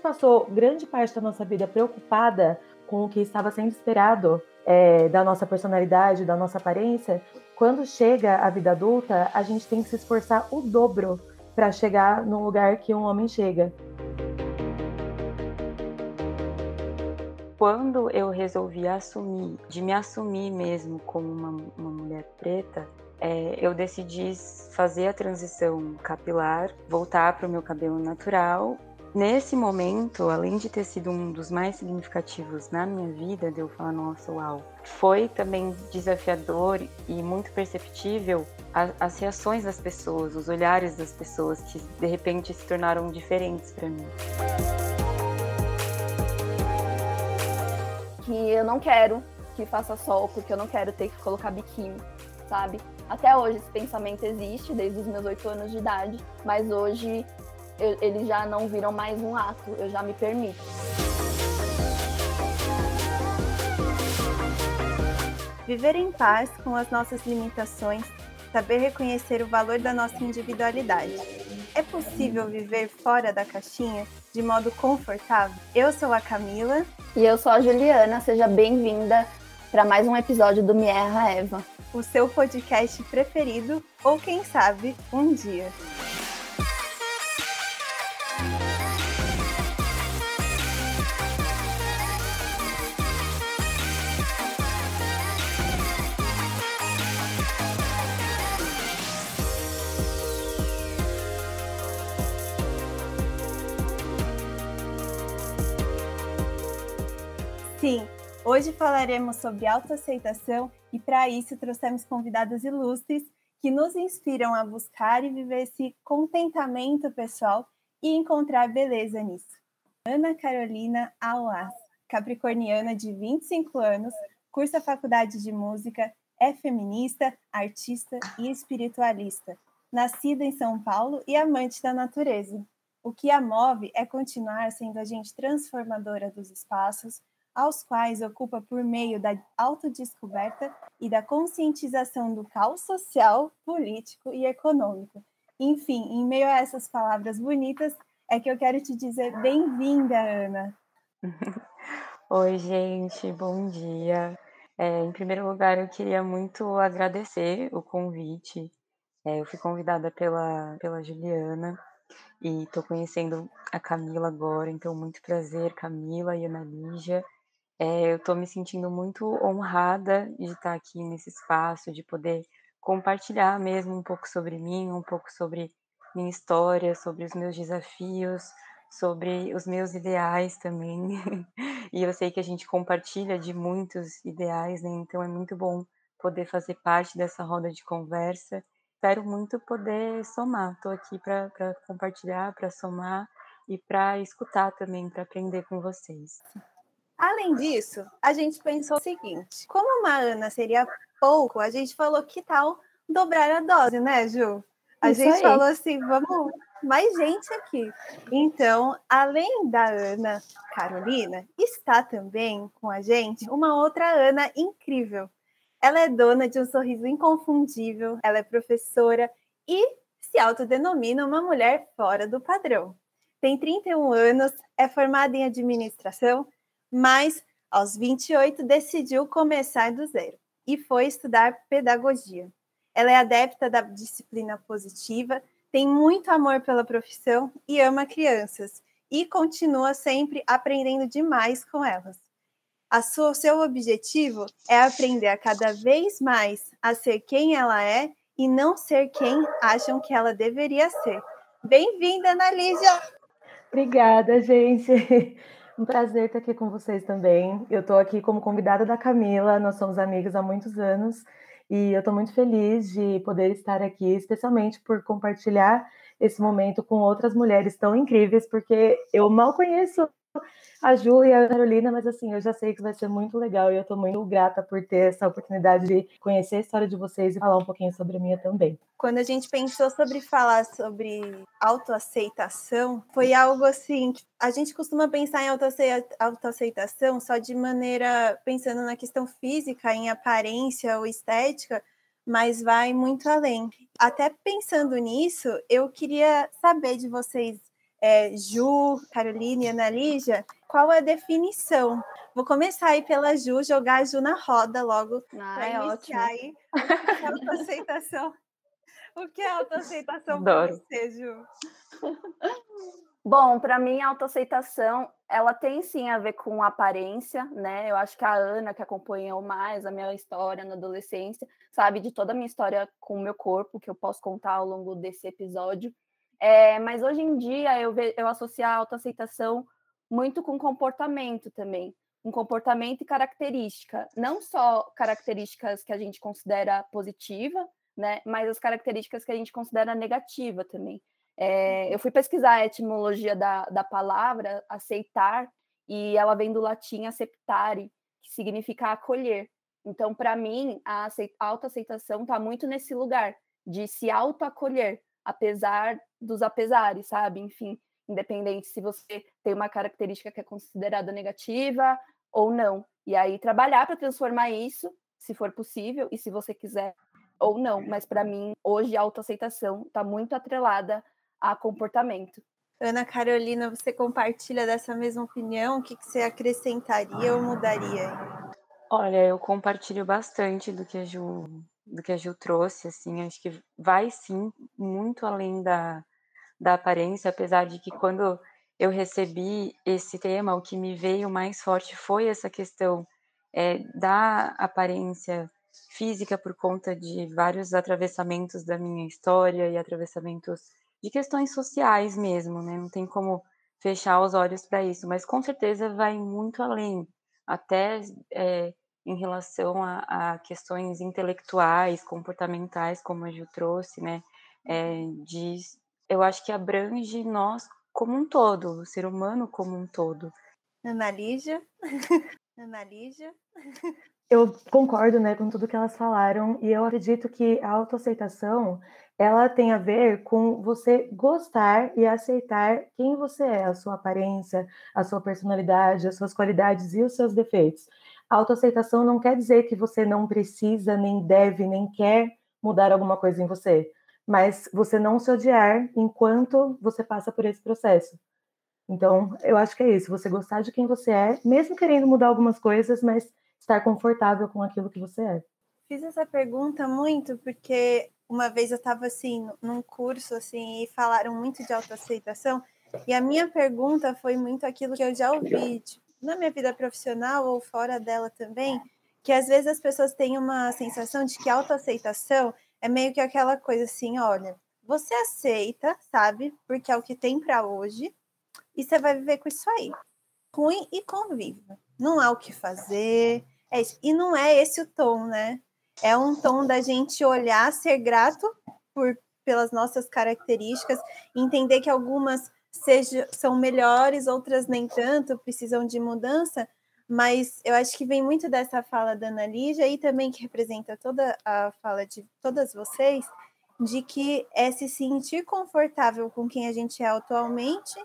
passou grande parte da nossa vida preocupada com o que estava sendo esperado é, da nossa personalidade, da nossa aparência, quando chega a vida adulta, a gente tem que se esforçar o dobro para chegar no lugar que um homem chega. Quando eu resolvi assumir, de me assumir mesmo como uma, uma mulher preta, é, eu decidi fazer a transição capilar, voltar para o meu cabelo natural. Nesse momento, além de ter sido um dos mais significativos na minha vida, de eu falar, nossa, uau, foi também desafiador e muito perceptível as reações das pessoas, os olhares das pessoas que de repente se tornaram diferentes para mim. Que eu não quero que faça sol, porque eu não quero ter que colocar biquíni, sabe? Até hoje esse pensamento existe, desde os meus oito anos de idade, mas hoje eu, eles já não viram mais um ato, eu já me permito. Viver em paz com as nossas limitações, saber reconhecer o valor da nossa individualidade. É possível viver fora da caixinha de modo confortável? Eu sou a Camila. E eu sou a Juliana. Seja bem-vinda para mais um episódio do Me Erra Eva o seu podcast preferido ou quem sabe um dia. Sim, Hoje falaremos sobre autoaceitação e para isso trouxemos convidadas ilustres que nos inspiram a buscar e viver esse contentamento pessoal e encontrar beleza nisso. Ana Carolina Auas, capricorniana de 25 anos, cursa faculdade de música, é feminista, artista e espiritualista. Nascida em São Paulo e amante da natureza. O que a move é continuar sendo agente transformadora dos espaços, aos quais ocupa por meio da autodescoberta e da conscientização do caos social, político e econômico. Enfim, em meio a essas palavras bonitas, é que eu quero te dizer bem-vinda, Ana. Oi, gente, bom dia. É, em primeiro lugar, eu queria muito agradecer o convite. É, eu fui convidada pela, pela Juliana e estou conhecendo a Camila agora, então muito prazer, Camila e Ana Lígia. É, eu estou me sentindo muito honrada de estar aqui nesse espaço, de poder compartilhar mesmo um pouco sobre mim, um pouco sobre minha história, sobre os meus desafios, sobre os meus ideais também. e eu sei que a gente compartilha de muitos ideais, né? Então é muito bom poder fazer parte dessa roda de conversa. Espero muito poder somar. Estou aqui para compartilhar, para somar e para escutar também, para aprender com vocês. Além disso, a gente pensou o seguinte: como uma Ana seria pouco, a gente falou que tal dobrar a dose, né, Ju? A Isso gente aí. falou assim: vamos mais gente aqui. Então, além da Ana Carolina, está também com a gente uma outra Ana incrível. Ela é dona de um sorriso inconfundível, ela é professora e se autodenomina uma mulher fora do padrão. Tem 31 anos, é formada em administração, mas aos 28 decidiu começar do zero e foi estudar pedagogia. Ela é adepta da disciplina positiva, tem muito amor pela profissão e ama crianças e continua sempre aprendendo demais com elas. A sua, seu objetivo é aprender a cada vez mais a ser quem ela é e não ser quem acham que ela deveria ser. Bem-vinda, Ana Lígia! Obrigada, gente. Um prazer estar aqui com vocês também. Eu estou aqui como convidada da Camila, nós somos amigas há muitos anos e eu estou muito feliz de poder estar aqui, especialmente por compartilhar esse momento com outras mulheres tão incríveis, porque eu mal conheço a Ju e a Carolina, mas assim, eu já sei que vai ser muito legal e eu estou muito grata por ter essa oportunidade de conhecer a história de vocês e falar um pouquinho sobre a minha também. Quando a gente pensou sobre falar sobre autoaceitação, foi algo assim, a gente costuma pensar em autoaceitação só de maneira pensando na questão física, em aparência ou estética, mas vai muito além. Até pensando nisso, eu queria saber de vocês é, Ju, Caroline e Ana Lígia, qual a definição? Vou começar aí pela Ju, jogar a Ju na roda logo ah, para é iniciar ótimo. aí. É autoaceitação. O que é autoaceitação para você, Ju? Bom, para mim a autoaceitação, ela tem sim a ver com aparência, né? Eu acho que a Ana, que acompanhou mais a minha história na adolescência, sabe de toda a minha história com o meu corpo, que eu posso contar ao longo desse episódio. É, mas hoje em dia eu, ve, eu associo a autoaceitação muito com comportamento também. Um comportamento e característica. Não só características que a gente considera positiva, né? Mas as características que a gente considera negativa também. É, eu fui pesquisar a etimologia da, da palavra aceitar e ela vem do latim acceptare, que significa acolher. Então, para mim, a autoaceitação está muito nesse lugar de se autoacolher, apesar dos apesares, sabe? Enfim, independente se você tem uma característica que é considerada negativa ou não. E aí trabalhar para transformar isso, se for possível, e se você quiser ou não. Mas para mim, hoje a autoaceitação está muito atrelada a comportamento. Ana Carolina, você compartilha dessa mesma opinião? O que, que você acrescentaria ou mudaria? Olha, eu compartilho bastante do que a Ju, do que a Ju trouxe, assim, acho que vai sim muito além da, da aparência, apesar de que quando eu recebi esse tema, o que me veio mais forte foi essa questão é, da aparência física por conta de vários atravessamentos da minha história e atravessamentos de questões sociais mesmo, né? Não tem como fechar os olhos para isso, mas com certeza vai muito além, até é, em relação a, a, questões intelectuais, comportamentais, como a Gil trouxe, né? É, de, eu acho que abrange nós como um todo, o ser humano como um todo. Ana Lígia? Ana Lígia? Eu concordo, né, com tudo que elas falaram e eu acredito que a autoaceitação ela tem a ver com você gostar e aceitar quem você é, a sua aparência, a sua personalidade, as suas qualidades e os seus defeitos. A autoaceitação não quer dizer que você não precisa, nem deve, nem quer mudar alguma coisa em você, mas você não se odiar enquanto você passa por esse processo. Então, eu acho que é isso, você gostar de quem você é, mesmo querendo mudar algumas coisas, mas estar confortável com aquilo que você é. Fiz essa pergunta muito porque uma vez eu estava assim num curso assim e falaram muito de autoaceitação e a minha pergunta foi muito aquilo que eu já ouvi tipo, na minha vida profissional ou fora dela também, que às vezes as pessoas têm uma sensação de que autoaceitação é meio que aquela coisa assim, olha, você aceita, sabe? Porque é o que tem para hoje e você vai viver com isso aí. Ruim e convive. Não há o que fazer, é. E não é esse o tom, né? É um tom da gente olhar, ser grato por, pelas nossas características, entender que algumas seja, são melhores, outras nem tanto, precisam de mudança, mas eu acho que vem muito dessa fala da Ana Lígia e também que representa toda a fala de todas vocês, de que é se sentir confortável com quem a gente é atualmente,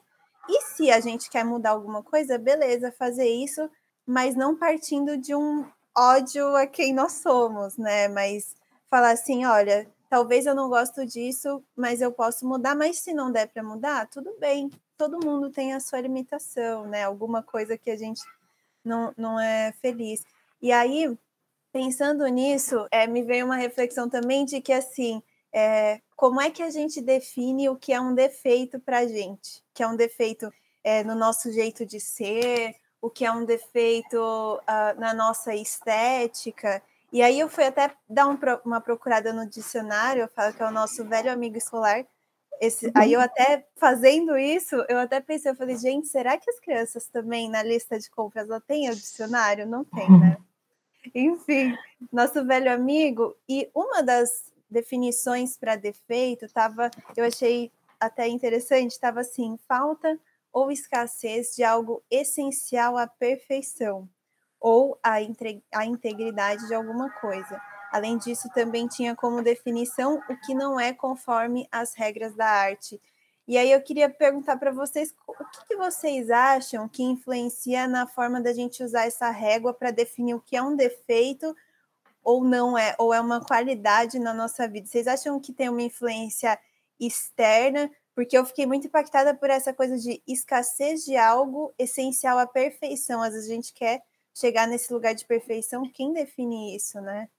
e se a gente quer mudar alguma coisa, beleza, fazer isso mas não partindo de um ódio a quem nós somos, né? Mas falar assim, olha, talvez eu não gosto disso, mas eu posso mudar, mas se não der para mudar, tudo bem. Todo mundo tem a sua limitação, né? Alguma coisa que a gente não, não é feliz. E aí, pensando nisso, é, me veio uma reflexão também de que, assim, é, como é que a gente define o que é um defeito para a gente? Que é um defeito é, no nosso jeito de ser, o que é um defeito uh, na nossa estética. E aí eu fui até dar um, uma procurada no dicionário, eu falo que é o nosso velho amigo escolar. Esse, aí eu até fazendo isso, eu até pensei, eu falei, gente, será que as crianças também na lista de compras ela tem o dicionário? Não tem, né? Enfim, nosso velho amigo, e uma das definições para defeito tava, eu achei até interessante, estava assim, falta ou escassez de algo essencial à perfeição ou à, à integridade de alguma coisa. Além disso, também tinha como definição o que não é conforme as regras da arte. E aí eu queria perguntar para vocês o que, que, vocês acham que influencia na forma da gente usar essa régua para definir o que é um defeito ou não é, ou é uma qualidade na nossa vida. Vocês acham que tem uma influência externa porque eu fiquei muito impactada por essa coisa de escassez de algo essencial à perfeição. Às vezes a gente quer chegar nesse lugar de perfeição. Quem define isso, né?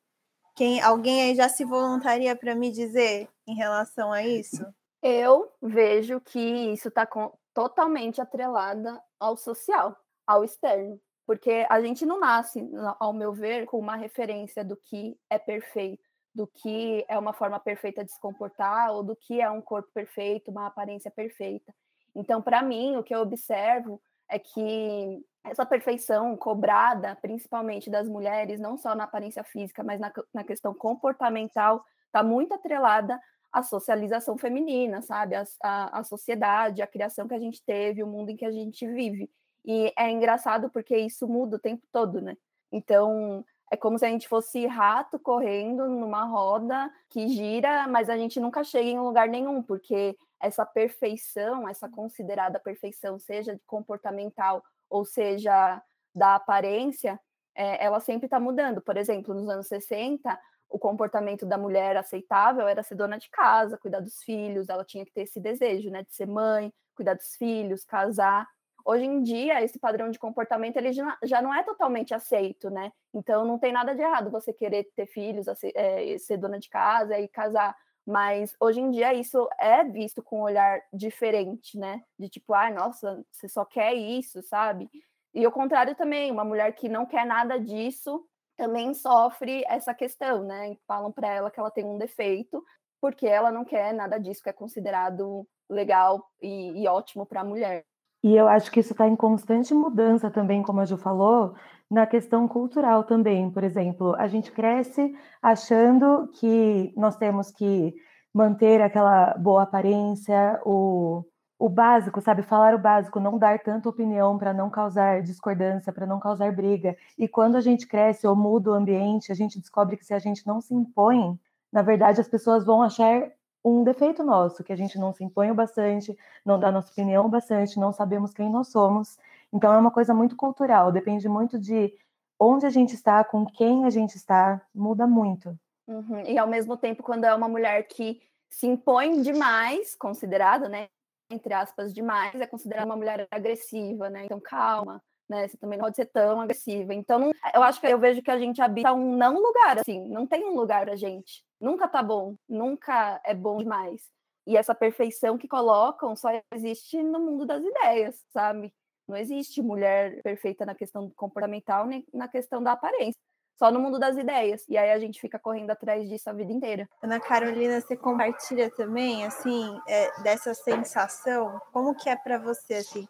Quem, alguém aí já se voluntaria para me dizer em relação a isso? Eu vejo que isso está totalmente atrelada ao social, ao externo. Porque a gente não nasce, ao meu ver, com uma referência do que é perfeito do que é uma forma perfeita de se comportar ou do que é um corpo perfeito, uma aparência perfeita. Então, para mim, o que eu observo é que essa perfeição cobrada, principalmente das mulheres, não só na aparência física, mas na, na questão comportamental, está muito atrelada à socialização feminina, sabe? A, a, a, sociedade, a criação que a gente teve, o mundo em que a gente vive. E é engraçado porque isso muda o tempo todo, né? Então, é como se a gente fosse rato correndo numa roda que gira, mas a gente nunca chega em lugar nenhum, porque essa perfeição, essa considerada perfeição, seja comportamental ou seja da aparência, é, ela sempre está mudando. Por exemplo, nos anos 60, o comportamento da mulher aceitável era ser dona de casa, cuidar dos filhos, ela tinha que ter esse desejo, né, de ser mãe, cuidar dos filhos, casar. Hoje em dia, esse padrão de comportamento ele já não é totalmente aceito, né? Então, não tem nada de errado você querer ter filhos, é, ser dona de casa e casar. Mas hoje em dia isso é visto com um olhar diferente, né? De tipo, ah, nossa, você só quer isso, sabe? E o contrário também, uma mulher que não quer nada disso também sofre essa questão, né? Falam para ela que ela tem um defeito porque ela não quer nada disso que é considerado legal e, e ótimo para a mulher. E eu acho que isso está em constante mudança também, como a Ju falou, na questão cultural também. Por exemplo, a gente cresce achando que nós temos que manter aquela boa aparência, o, o básico, sabe? Falar o básico, não dar tanta opinião para não causar discordância, para não causar briga. E quando a gente cresce ou muda o ambiente, a gente descobre que se a gente não se impõe, na verdade as pessoas vão achar um defeito nosso, que a gente não se impõe bastante, não dá nossa opinião bastante, não sabemos quem nós somos. Então é uma coisa muito cultural, depende muito de onde a gente está, com quem a gente está, muda muito. Uhum. E ao mesmo tempo, quando é uma mulher que se impõe demais, considerado, né, entre aspas, demais, é considerada uma mulher agressiva, né? Então calma, né? Você também não pode ser tão agressiva. Então, não, eu acho que eu vejo que a gente habita um não lugar, assim, não tem um lugar pra gente. Nunca tá bom, nunca é bom demais. E essa perfeição que colocam só existe no mundo das ideias, sabe? Não existe mulher perfeita na questão comportamental nem na questão da aparência. Só no mundo das ideias. E aí a gente fica correndo atrás disso a vida inteira. Ana Carolina, você compartilha também, assim, é, dessa sensação? Como que é para você, assim,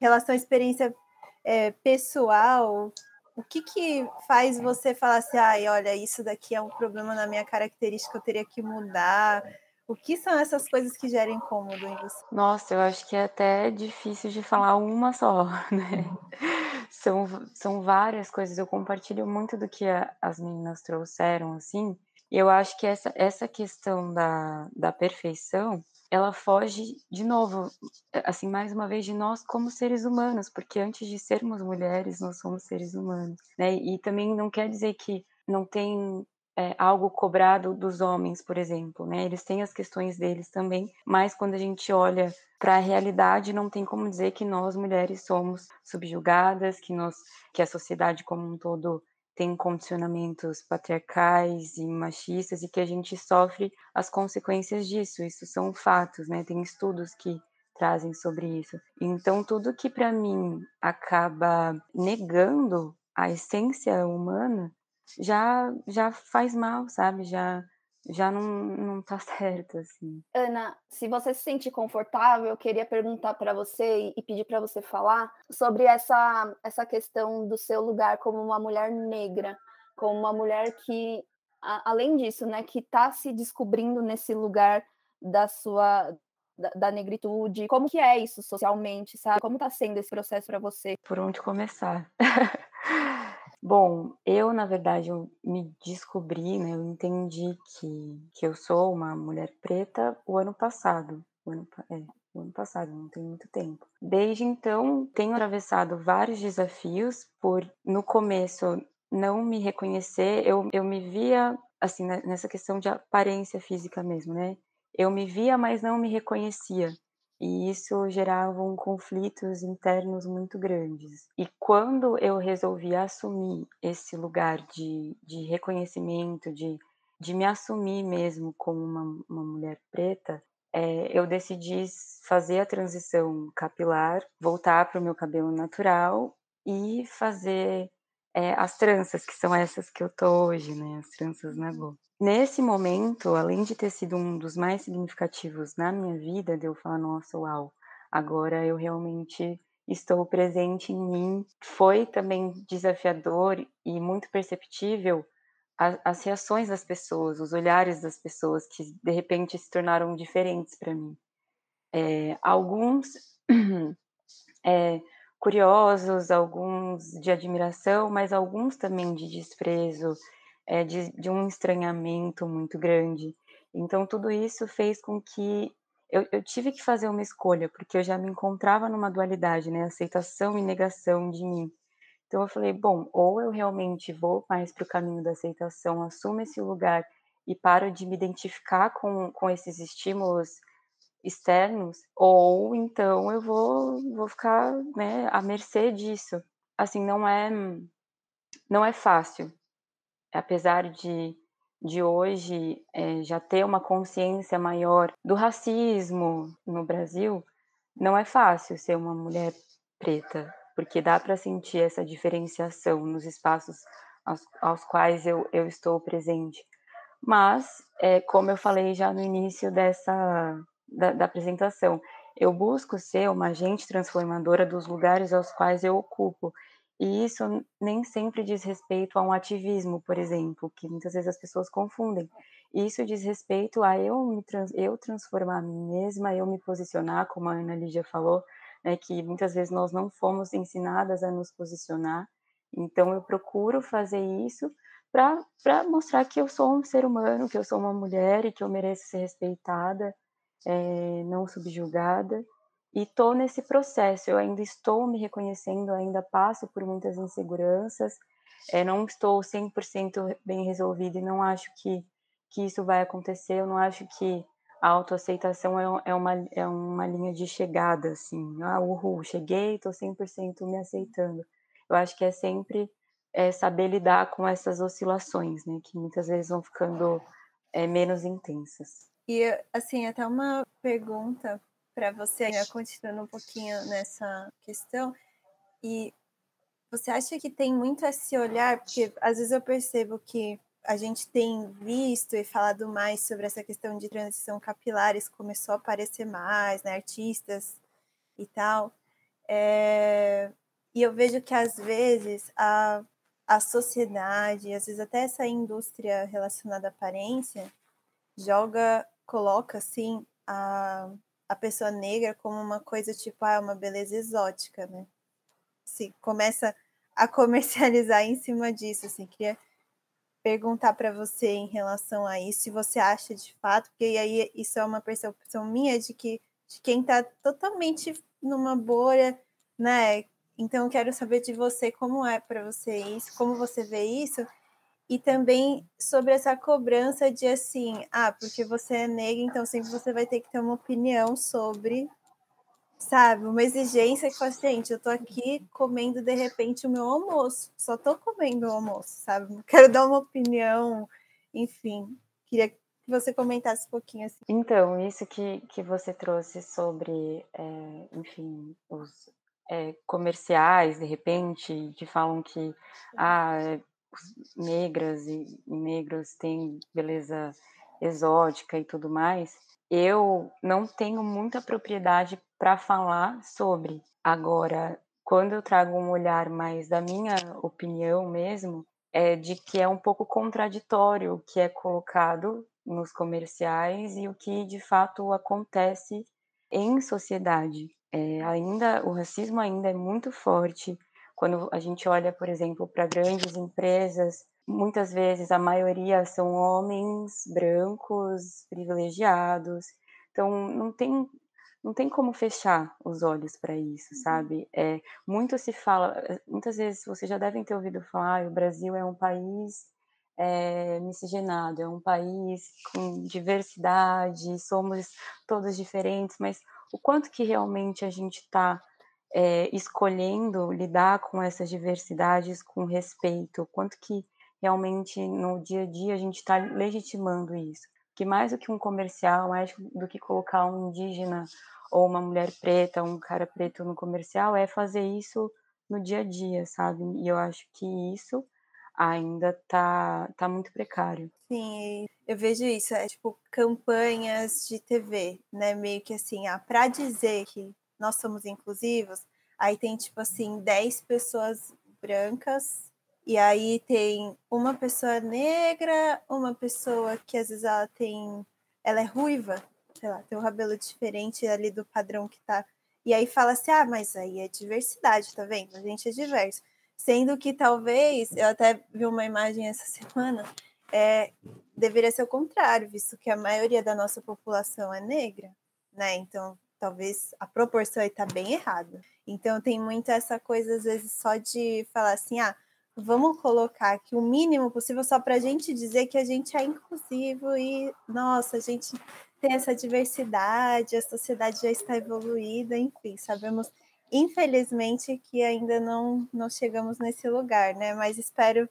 relação à experiência é, pessoal, o que, que faz você falar assim, ai, olha, isso daqui é um problema na minha característica, eu teria que mudar? O que são essas coisas que geram incômodo em você? Nossa, eu acho que é até difícil de falar uma só, né? São, são várias coisas. Eu compartilho muito do que a, as meninas trouxeram, assim. Eu acho que essa, essa questão da, da perfeição, ela foge de novo, assim, mais uma vez de nós como seres humanos, porque antes de sermos mulheres, nós somos seres humanos, né? E também não quer dizer que não tem é, algo cobrado dos homens, por exemplo, né? Eles têm as questões deles também, mas quando a gente olha para a realidade, não tem como dizer que nós mulheres somos subjugadas, que nós, que a sociedade como um todo tem condicionamentos patriarcais e machistas e que a gente sofre as consequências disso. Isso são fatos, né? Tem estudos que trazem sobre isso. Então, tudo que para mim acaba negando a essência humana já já faz mal, sabe? Já já não, não tá certo, assim. Ana, se você se sentir confortável, eu queria perguntar para você e pedir para você falar sobre essa, essa questão do seu lugar como uma mulher negra, como uma mulher que, a, além disso, né, que está se descobrindo nesse lugar da sua da, da, negritude, como que é isso socialmente, sabe? Como está sendo esse processo para você? Por onde começar? Bom, eu, na verdade, eu me descobri, né, eu entendi que, que eu sou uma mulher preta o ano passado. O ano, é, o ano passado, não tem muito tempo. Desde então, tenho atravessado vários desafios por, no começo, não me reconhecer. Eu, eu me via, assim, nessa questão de aparência física mesmo, né? Eu me via, mas não me reconhecia. E isso gerava conflitos internos muito grandes. E quando eu resolvi assumir esse lugar de, de reconhecimento, de, de me assumir mesmo como uma, uma mulher preta, é, eu decidi fazer a transição capilar, voltar para o meu cabelo natural e fazer é, as tranças, que são essas que eu tô hoje, né? As tranças na Go. Nesse momento, além de ter sido um dos mais significativos na minha vida, de eu falar, nossa, uau, agora eu realmente estou presente em mim, foi também desafiador e muito perceptível as reações das pessoas, os olhares das pessoas que de repente se tornaram diferentes para mim. É, alguns é, curiosos, alguns de admiração, mas alguns também de desprezo, é, de, de um estranhamento muito grande. Então, tudo isso fez com que eu, eu, tive que fazer uma escolha, porque eu já me encontrava numa dualidade, né? Aceitação e negação de mim. Então eu falei, bom, ou eu realmente vou mais para o caminho da aceitação, assumo esse lugar e paro de me identificar com, com esses estímulos externos, ou então eu vou, vou ficar né, à mercê disso. Assim, não é, não é fácil. Apesar de, de hoje é, já ter uma consciência maior do racismo no Brasil, não é fácil ser uma mulher preta, porque dá para sentir essa diferenciação nos espaços aos, aos quais eu, eu estou presente. Mas, é, como eu falei já no início dessa da, da apresentação, eu busco ser uma agente transformadora dos lugares aos quais eu ocupo. E isso nem sempre diz respeito a um ativismo, por exemplo, que muitas vezes as pessoas confundem. Isso diz respeito a eu me trans, eu transformar a mim mesma, eu me posicionar, como a Ana Lídia falou, né, que muitas vezes nós não fomos ensinadas a nos posicionar. Então, eu procuro fazer isso para mostrar que eu sou um ser humano, que eu sou uma mulher e que eu mereço ser respeitada, é, não subjugada. E estou nesse processo, eu ainda estou me reconhecendo, ainda passo por muitas inseguranças, é, não estou 100% bem resolvida e não acho que, que isso vai acontecer, eu não acho que a autoaceitação é, é, uma, é uma linha de chegada, assim. Ah, uhul, cheguei, estou 100% me aceitando. Eu acho que é sempre é, saber lidar com essas oscilações, né? Que muitas vezes vão ficando é, menos intensas. E, assim, até uma pergunta para você, né, continuando um pouquinho nessa questão. E você acha que tem muito esse olhar? Porque às vezes eu percebo que a gente tem visto e falado mais sobre essa questão de transição capilar, isso começou a aparecer mais, né, artistas e tal. É, e eu vejo que às vezes a, a sociedade, às vezes até essa indústria relacionada à aparência, joga, coloca assim a, a pessoa negra como uma coisa tipo, ah, uma beleza exótica, né? Se começa a comercializar em cima disso, assim, queria perguntar para você em relação a isso, se você acha de fato, porque aí isso é uma percepção minha de que de quem está totalmente numa bolha, né? Então eu quero saber de você como é para você isso, como você vê isso, e também sobre essa cobrança de assim, ah, porque você é negra, então sempre você vai ter que ter uma opinião sobre sabe? Uma exigência que fala, gente, eu tô aqui comendo de repente o meu almoço, só tô comendo o almoço, sabe? Quero dar uma opinião, enfim, queria que você comentasse um pouquinho assim. Então, isso que, que você trouxe sobre, é, enfim, os é, comerciais, de repente, que falam que ah, negras e, negros têm beleza exótica e tudo mais, eu não tenho muita propriedade para falar sobre. Agora, quando eu trago um olhar mais da minha opinião mesmo, é de que é um pouco contraditório o que é colocado nos comerciais e o que de fato acontece em sociedade. É, ainda o racismo ainda é muito forte quando a gente olha, por exemplo, para grandes empresas. Muitas vezes a maioria são homens brancos privilegiados, então não tem não tem como fechar os olhos para isso, uhum. sabe? É, muito se fala, muitas vezes vocês já devem ter ouvido falar, ah, o Brasil é um país é, miscigenado, é um país com diversidade, somos todos diferentes, mas o quanto que realmente a gente está é, escolhendo lidar com essas diversidades com respeito, quanto que realmente no dia a dia a gente está legitimando isso. Que mais do que um comercial, mais do que colocar um indígena ou uma mulher preta, um cara preto no comercial, é fazer isso no dia a dia, sabe? E eu acho que isso ainda tá, tá muito precário. Sim, eu vejo isso, é tipo campanhas de TV, né? Meio que assim, ah, para dizer que nós somos inclusivos, aí tem tipo assim, 10 pessoas brancas, e aí tem uma pessoa negra, uma pessoa que às vezes ela tem. Ela é ruiva, sei lá, tem um cabelo diferente ali do padrão que tá. E aí fala assim: ah, mas aí é diversidade, tá vendo? A gente é diverso. Sendo que talvez, eu até vi uma imagem essa semana, é, deveria ser o contrário, visto que a maioria da nossa população é negra, né? Então, talvez a proporção aí tá bem errada. Então, tem muito essa coisa, às vezes, só de falar assim, ah, vamos colocar aqui o mínimo possível só para a gente dizer que a gente é inclusivo e, nossa, a gente tem essa diversidade, a sociedade já está evoluída, enfim, sabemos infelizmente que ainda não, não chegamos nesse lugar, né? Mas espero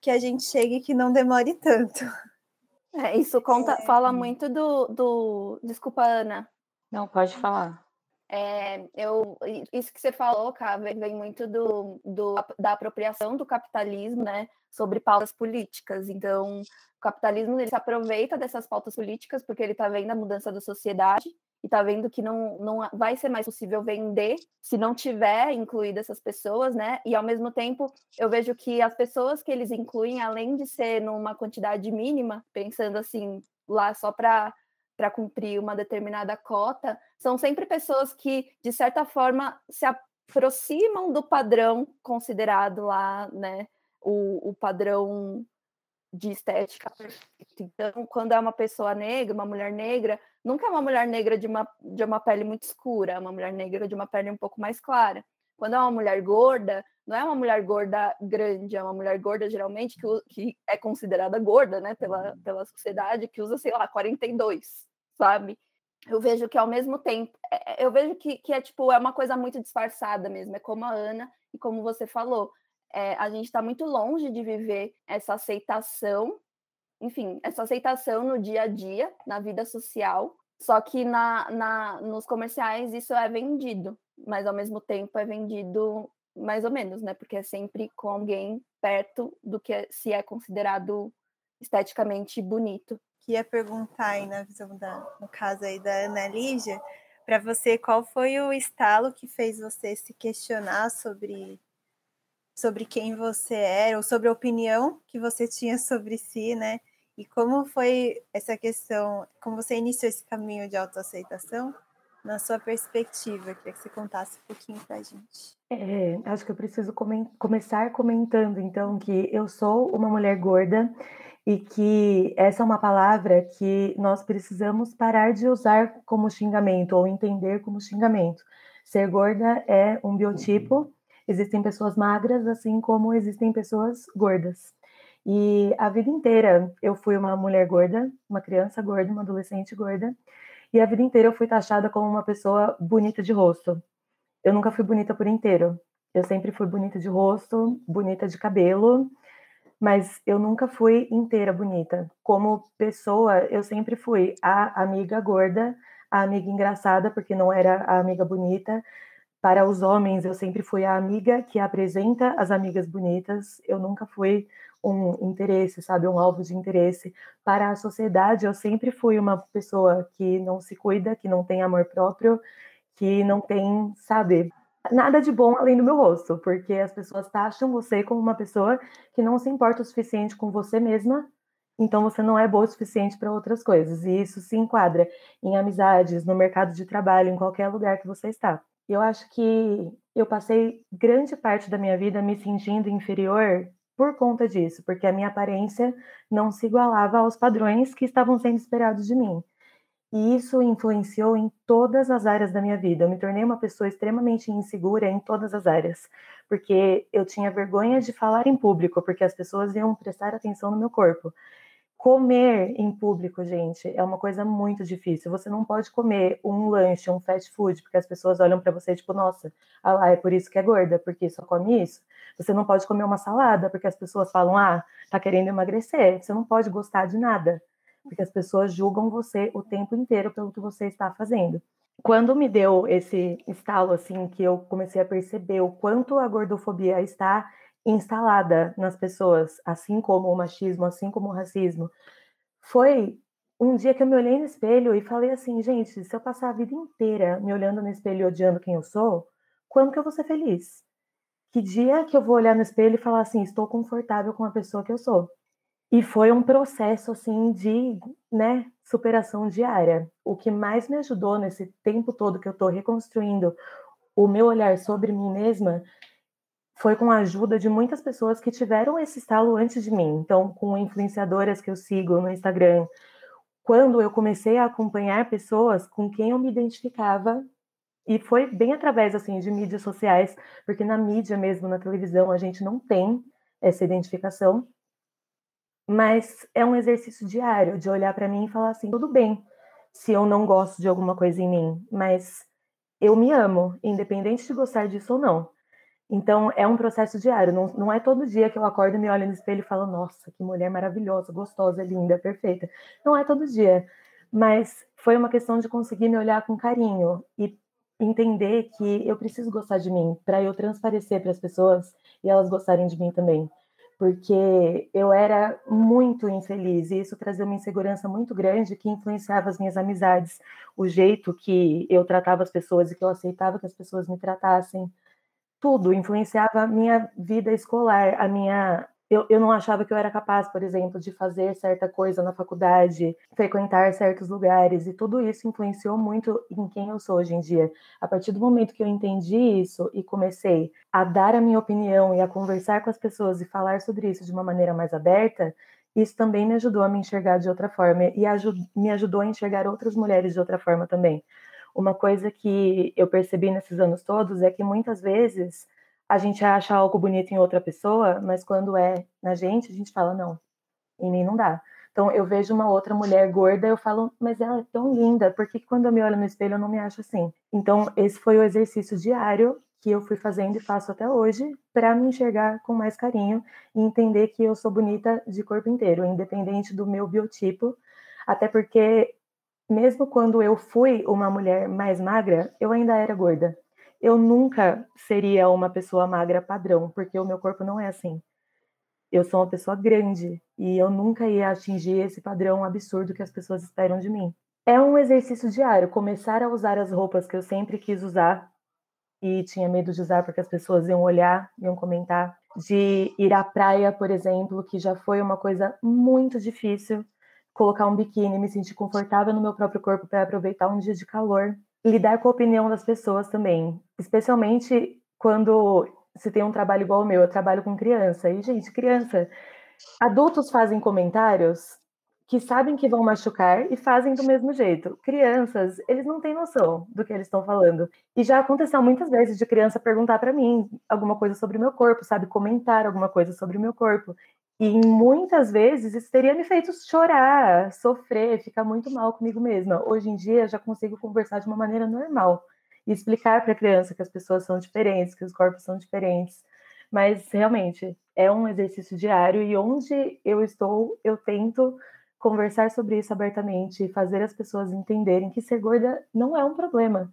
que a gente chegue e que não demore tanto. É, isso conta, é. fala muito do, do. Desculpa, Ana. Não, pode falar. É, eu, isso que você falou, cara, vem muito do, do, da apropriação do capitalismo, né, sobre pautas políticas. Então, o capitalismo ele se aproveita dessas pautas políticas porque ele está vendo a mudança da sociedade e está vendo que não, não vai ser mais possível vender se não tiver incluído essas pessoas, né? E ao mesmo tempo eu vejo que as pessoas que eles incluem, além de ser numa quantidade mínima, pensando assim lá só para para cumprir uma determinada cota, são sempre pessoas que de certa forma se aproximam do padrão considerado lá, né? O, o padrão de estética. Então, quando é uma pessoa negra, uma mulher negra, nunca é uma mulher negra de uma, de uma pele muito escura, é uma mulher negra de uma pele um pouco mais clara. Quando é uma mulher gorda, não é uma mulher gorda grande, é uma mulher gorda geralmente que, que é considerada gorda, né, pela, pela sociedade, que usa, sei lá, 42, sabe? Eu vejo que ao mesmo tempo, é, é, eu vejo que, que é tipo, é uma coisa muito disfarçada mesmo, é como a Ana e como você falou, é, a gente está muito longe de viver essa aceitação, enfim, essa aceitação no dia a dia, na vida social. Só que na, na, nos comerciais isso é vendido, mas ao mesmo tempo é vendido mais ou menos, né? Porque é sempre com alguém perto do que é, se é considerado esteticamente bonito. Queria perguntar aí na visão da, no caso aí da Ana Lígia, para você, qual foi o estalo que fez você se questionar sobre sobre quem você era, ou sobre a opinião que você tinha sobre si, né? E como foi essa questão, como você iniciou esse caminho de autoaceitação, na sua perspectiva? Queria que você contasse um pouquinho para a gente. É, acho que eu preciso come começar comentando, então, que eu sou uma mulher gorda e que essa é uma palavra que nós precisamos parar de usar como xingamento ou entender como xingamento. Ser gorda é um biotipo Existem pessoas magras, assim como existem pessoas gordas. E a vida inteira eu fui uma mulher gorda, uma criança gorda, uma adolescente gorda, e a vida inteira eu fui taxada como uma pessoa bonita de rosto. Eu nunca fui bonita por inteiro. Eu sempre fui bonita de rosto, bonita de cabelo, mas eu nunca fui inteira bonita. Como pessoa, eu sempre fui a amiga gorda, a amiga engraçada, porque não era a amiga bonita, para os homens, eu sempre fui a amiga que apresenta as amigas bonitas. Eu nunca fui um interesse, sabe, um alvo de interesse. Para a sociedade, eu sempre fui uma pessoa que não se cuida, que não tem amor próprio, que não tem, sabe, nada de bom além do meu rosto, porque as pessoas taxam você como uma pessoa que não se importa o suficiente com você mesma, então você não é boa o suficiente para outras coisas. E isso se enquadra em amizades, no mercado de trabalho, em qualquer lugar que você está. Eu acho que eu passei grande parte da minha vida me sentindo inferior por conta disso, porque a minha aparência não se igualava aos padrões que estavam sendo esperados de mim. E isso influenciou em todas as áreas da minha vida. Eu me tornei uma pessoa extremamente insegura em todas as áreas, porque eu tinha vergonha de falar em público, porque as pessoas iam prestar atenção no meu corpo. Comer em público, gente, é uma coisa muito difícil. Você não pode comer um lanche, um fast food, porque as pessoas olham para você tipo, nossa, ah lá, é por isso que é gorda, porque só come isso. Você não pode comer uma salada, porque as pessoas falam, ah, tá querendo emagrecer. Você não pode gostar de nada, porque as pessoas julgam você o tempo inteiro pelo que você está fazendo. Quando me deu esse estalo, assim, que eu comecei a perceber o quanto a gordofobia está instalada nas pessoas, assim como o machismo, assim como o racismo, foi um dia que eu me olhei no espelho e falei assim, gente, se eu passar a vida inteira me olhando no espelho e odiando quem eu sou, quando que eu vou ser feliz? Que dia que eu vou olhar no espelho e falar assim, estou confortável com a pessoa que eu sou? E foi um processo assim de, né, superação diária. O que mais me ajudou nesse tempo todo que eu estou reconstruindo o meu olhar sobre mim mesma foi com a ajuda de muitas pessoas que tiveram esse estalo antes de mim. Então, com influenciadoras que eu sigo no Instagram, quando eu comecei a acompanhar pessoas com quem eu me identificava, e foi bem através assim de mídias sociais, porque na mídia mesmo, na televisão, a gente não tem essa identificação. Mas é um exercício diário de olhar para mim e falar assim, tudo bem, se eu não gosto de alguma coisa em mim, mas eu me amo, independente de gostar disso ou não. Então, é um processo diário. Não, não é todo dia que eu acordo me olho no espelho e falo, nossa, que mulher maravilhosa, gostosa, linda, perfeita. Não é todo dia. Mas foi uma questão de conseguir me olhar com carinho e entender que eu preciso gostar de mim para eu transparecer para as pessoas e elas gostarem de mim também. Porque eu era muito infeliz e isso trazia uma insegurança muito grande que influenciava as minhas amizades, o jeito que eu tratava as pessoas e que eu aceitava que as pessoas me tratassem tudo influenciava a minha vida escolar, a minha eu, eu não achava que eu era capaz, por exemplo, de fazer certa coisa na faculdade, frequentar certos lugares, e tudo isso influenciou muito em quem eu sou hoje em dia. A partir do momento que eu entendi isso e comecei a dar a minha opinião e a conversar com as pessoas e falar sobre isso de uma maneira mais aberta, isso também me ajudou a me enxergar de outra forma e me ajudou a enxergar outras mulheres de outra forma também. Uma coisa que eu percebi nesses anos todos é que muitas vezes a gente acha algo bonito em outra pessoa, mas quando é na gente, a gente fala, não, em mim não dá. Então eu vejo uma outra mulher gorda, eu falo, mas ela é tão linda, por que quando eu me olho no espelho eu não me acho assim? Então esse foi o exercício diário que eu fui fazendo e faço até hoje para me enxergar com mais carinho e entender que eu sou bonita de corpo inteiro, independente do meu biotipo, até porque mesmo quando eu fui uma mulher mais magra, eu ainda era gorda. Eu nunca seria uma pessoa magra padrão, porque o meu corpo não é assim. Eu sou uma pessoa grande e eu nunca ia atingir esse padrão absurdo que as pessoas esperam de mim. É um exercício diário começar a usar as roupas que eu sempre quis usar e tinha medo de usar porque as pessoas iam olhar, iam comentar, de ir à praia, por exemplo, que já foi uma coisa muito difícil colocar um biquíni, me sentir confortável no meu próprio corpo para aproveitar um dia de calor. Lidar com a opinião das pessoas também, especialmente quando se tem um trabalho igual ao meu, eu trabalho com criança. E, gente, criança, adultos fazem comentários que sabem que vão machucar e fazem do mesmo jeito. Crianças, eles não têm noção do que eles estão falando. E já aconteceu muitas vezes de criança perguntar para mim alguma coisa sobre o meu corpo, sabe, comentar alguma coisa sobre o meu corpo. E muitas vezes isso teria me feito chorar, sofrer, ficar muito mal comigo mesma. Hoje em dia já consigo conversar de uma maneira normal e explicar para a criança que as pessoas são diferentes, que os corpos são diferentes. Mas realmente é um exercício diário e onde eu estou, eu tento conversar sobre isso abertamente e fazer as pessoas entenderem que ser gorda não é um problema,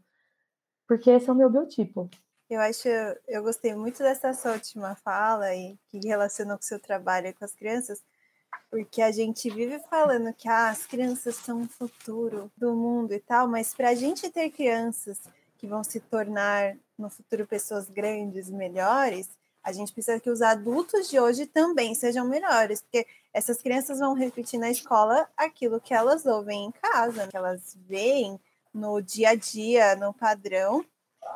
porque esse é o meu biotipo. Eu acho, eu gostei muito dessa sua última fala e que relacionou com o seu trabalho com as crianças, porque a gente vive falando que ah, as crianças são o futuro do mundo e tal, mas para a gente ter crianças que vão se tornar no futuro pessoas grandes, melhores, a gente precisa que os adultos de hoje também sejam melhores, porque essas crianças vão repetir na escola aquilo que elas ouvem em casa, que elas veem no dia a dia, no padrão,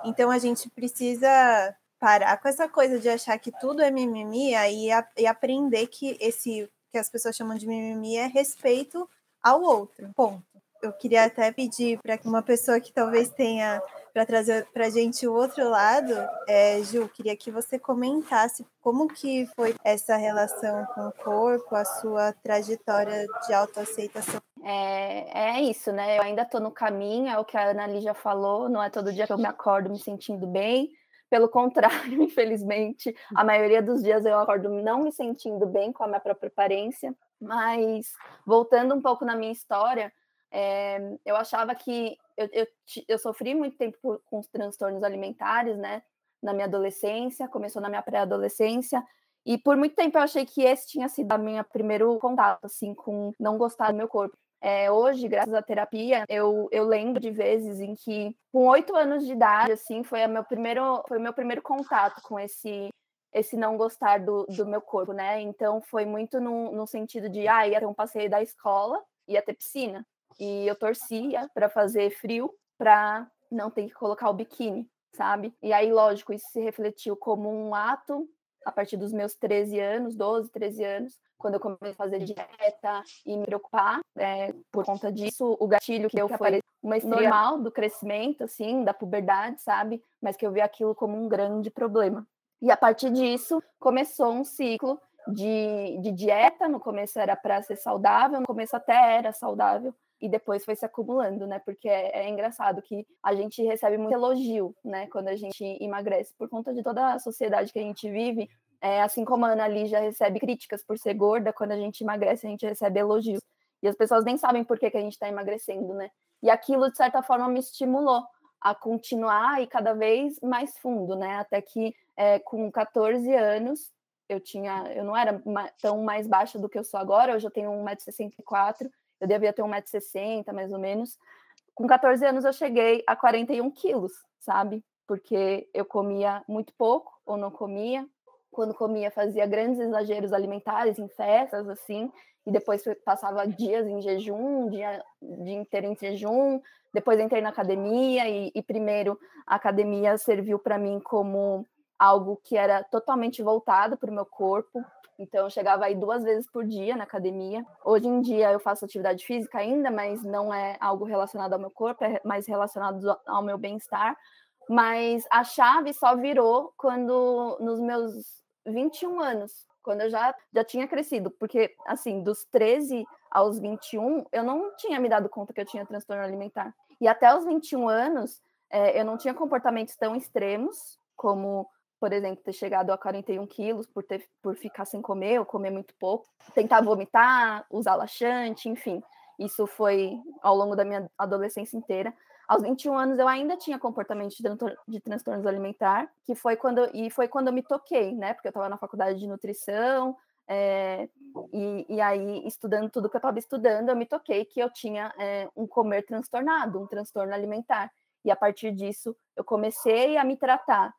então a gente precisa parar com essa coisa de achar que tudo é mimimi e, e aprender que esse que as pessoas chamam de mimimi é respeito ao outro. Ponto. eu queria até pedir para uma pessoa que talvez tenha para trazer para a gente o outro lado, é, Ju, queria que você comentasse como que foi essa relação com o corpo, a sua trajetória de autoaceitação. É, é isso, né? Eu ainda estou no caminho, é o que a Ana já falou, não é todo dia que eu me acordo me sentindo bem. Pelo contrário, infelizmente, a maioria dos dias eu acordo não me sentindo bem com a minha própria aparência. Mas, voltando um pouco na minha história, é, eu achava que eu, eu, eu sofri muito tempo com os transtornos alimentares, né? Na minha adolescência, começou na minha pré-adolescência, e por muito tempo eu achei que esse tinha sido a minha primeiro contato, assim, com não gostar do meu corpo. É, hoje, graças à terapia, eu, eu lembro de vezes em que, com oito anos de idade, assim, foi, meu primeiro, foi o meu primeiro contato com esse esse não gostar do, do meu corpo, né? Então, foi muito no, no sentido de, ah, ia ter um passeio da escola, ia ter piscina e eu torcia para fazer frio para não ter que colocar o biquíni, sabe? E aí, lógico, isso se refletiu como um ato a partir dos meus 13 anos, 12, 13 anos, quando eu comecei a fazer dieta e me preocupar é, por conta disso, o gatilho que eu foi uma normal do crescimento, assim, da puberdade, sabe? Mas que eu vi aquilo como um grande problema. E a partir disso, começou um ciclo de, de dieta. No começo era para ser saudável, no começo até era saudável, e depois foi se acumulando, né? Porque é, é, engraçado que a gente recebe muito elogio, né? Quando a gente emagrece, por conta de toda a sociedade que a gente vive. É, assim como a Ana ali já recebe críticas por ser gorda, quando a gente emagrece, a gente recebe elogios. E as pessoas nem sabem por que, que a gente está emagrecendo, né? E aquilo, de certa forma, me estimulou a continuar e cada vez mais fundo, né? Até que é, com 14 anos eu tinha, eu não era tão mais baixa do que eu sou agora, hoje eu tenho 1,64m eu devia ter 1,60m mais ou menos. Com 14 anos eu cheguei a 41 quilos, sabe? Porque eu comia muito pouco ou não comia. Quando comia, fazia grandes exageros alimentares em festas, assim, e depois passava dias em jejum, dia, dia inteiro em jejum. Depois entrei na academia e, e primeiro a academia serviu para mim como algo que era totalmente voltado para o meu corpo, então, eu chegava aí duas vezes por dia na academia. Hoje em dia, eu faço atividade física ainda, mas não é algo relacionado ao meu corpo, é mais relacionado ao meu bem-estar. Mas a chave só virou quando, nos meus 21 anos, quando eu já, já tinha crescido. Porque, assim, dos 13 aos 21, eu não tinha me dado conta que eu tinha transtorno alimentar. E até os 21 anos, é, eu não tinha comportamentos tão extremos como por exemplo, ter chegado a 41 quilos por, ter, por ficar sem comer ou comer muito pouco, tentar vomitar, usar laxante, enfim. Isso foi ao longo da minha adolescência inteira. Aos 21 anos eu ainda tinha comportamento de, transtornos alimentar, que foi quando e foi quando eu me toquei, né? Porque eu estava na faculdade de nutrição, é, e, e, aí, estudando tudo que eu estava estudando, eu me toquei que eu tinha é, um comer transtornado, um transtorno alimentar. E a partir disso, eu comecei a me tratar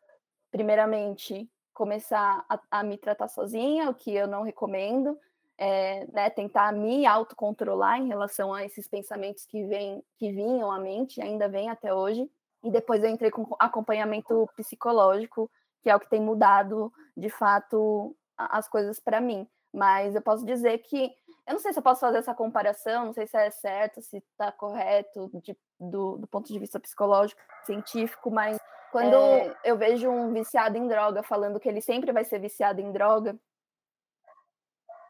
primeiramente, começar a, a, me tratar sozinha, o que eu não recomendo, é, né, tentar me autocontrolar em relação a esses pensamentos que, vem, que vinham à mente, ainda vem até hoje. E depois eu entrei com acompanhamento psicológico, que é o que tem mudado, de fato, as coisas para mim. Mas eu posso dizer que eu não sei se eu posso fazer essa comparação, não sei se é certo, se está correto de, do, do, ponto de vista psicológico, científico, mas quando é... eu vejo um viciado em droga falando que ele sempre vai ser viciado em droga,